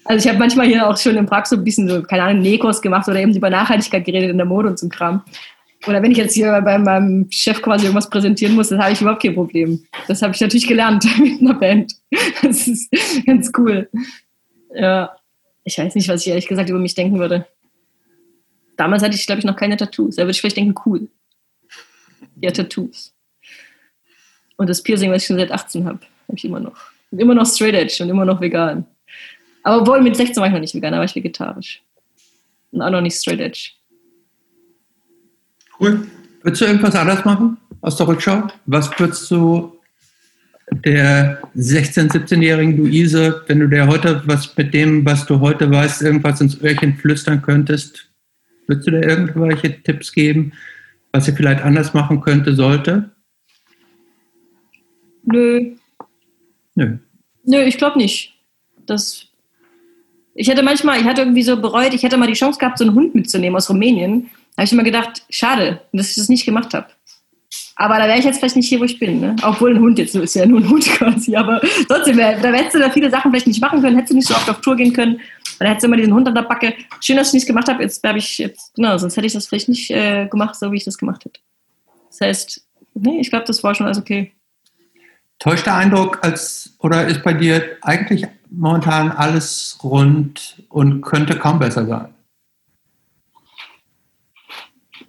Also ich habe manchmal hier auch schon im Praxis so ein bisschen so, keine Ahnung, Nekos gemacht oder eben über Nachhaltigkeit geredet in der Mode und so Kram. Oder wenn ich jetzt hier bei meinem Chef quasi irgendwas präsentieren muss, dann habe ich überhaupt kein Problem. Das habe ich natürlich gelernt mit einer Band. Das ist ganz cool. Ja, ich weiß nicht, was ich ehrlich gesagt über mich denken würde. Damals hatte ich, glaube ich, noch keine Tattoos. Da würde ich vielleicht denken, cool. Ja, Tattoos. Und das Piercing, was ich schon seit 18 habe, habe ich immer noch. Und immer noch straight edge und immer noch vegan. Aber wohl mit 16 war ich noch nicht vegan, da war ich vegetarisch. Und auch noch nicht straight edge. Cool. Würdest du irgendwas anders machen aus der Rückschau? Was würdest du der 16-, 17-jährigen Luise, wenn du der heute was mit dem, was du heute weißt, irgendwas ins Öhrchen flüstern könntest, würdest du dir irgendwelche Tipps geben, was sie vielleicht anders machen könnte, sollte? Nö. Nö. Nö, ich glaube nicht. Das ich hätte manchmal, ich hatte irgendwie so bereut, ich hätte mal die Chance gehabt, so einen Hund mitzunehmen aus Rumänien. Da habe ich immer gedacht, schade, dass ich das nicht gemacht habe. Aber da wäre ich jetzt vielleicht nicht hier, wo ich bin. Ne? Obwohl ein Hund jetzt ist ja nur ein Hund quasi. Aber trotzdem, da hättest du da viele Sachen vielleicht nicht machen können, hättest du nicht so oft auf Tour gehen können. Dann hättest du immer diesen Hund an der Backe. Schön, dass ich nichts gemacht habe. Jetzt habe ich jetzt, genau, sonst hätte ich das vielleicht nicht äh, gemacht, so wie ich das gemacht hätte. Das heißt, nee, ich glaube, das war schon alles okay. Täuscht der Eindruck, als oder ist bei dir eigentlich momentan alles rund und könnte kaum besser sein?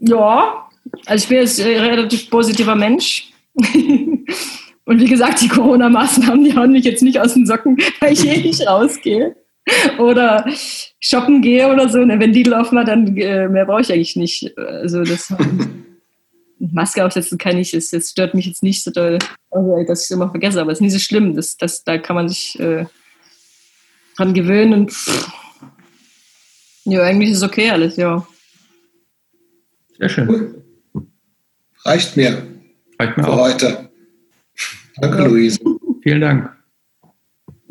Ja, also ich bin jetzt ein relativ positiver Mensch. und wie gesagt, die Corona-Maßnahmen, die hauen mich jetzt nicht aus den Socken, weil ich eh nicht rausgehe. Oder shoppen gehe oder so. Und wenn die laufen, dann äh, mehr brauche ich eigentlich nicht. Also das Maske aufsetzen kann ich, das, das stört mich jetzt nicht so doll, also, dass ich es immer vergesse, aber es ist nicht so schlimm. Das, das, da kann man sich äh, dran gewöhnen und pff, ja, eigentlich ist es okay alles, ja. Sehr schön. Reicht mir. Reicht mir für auch. heute. Danke, Luise. Vielen Dank.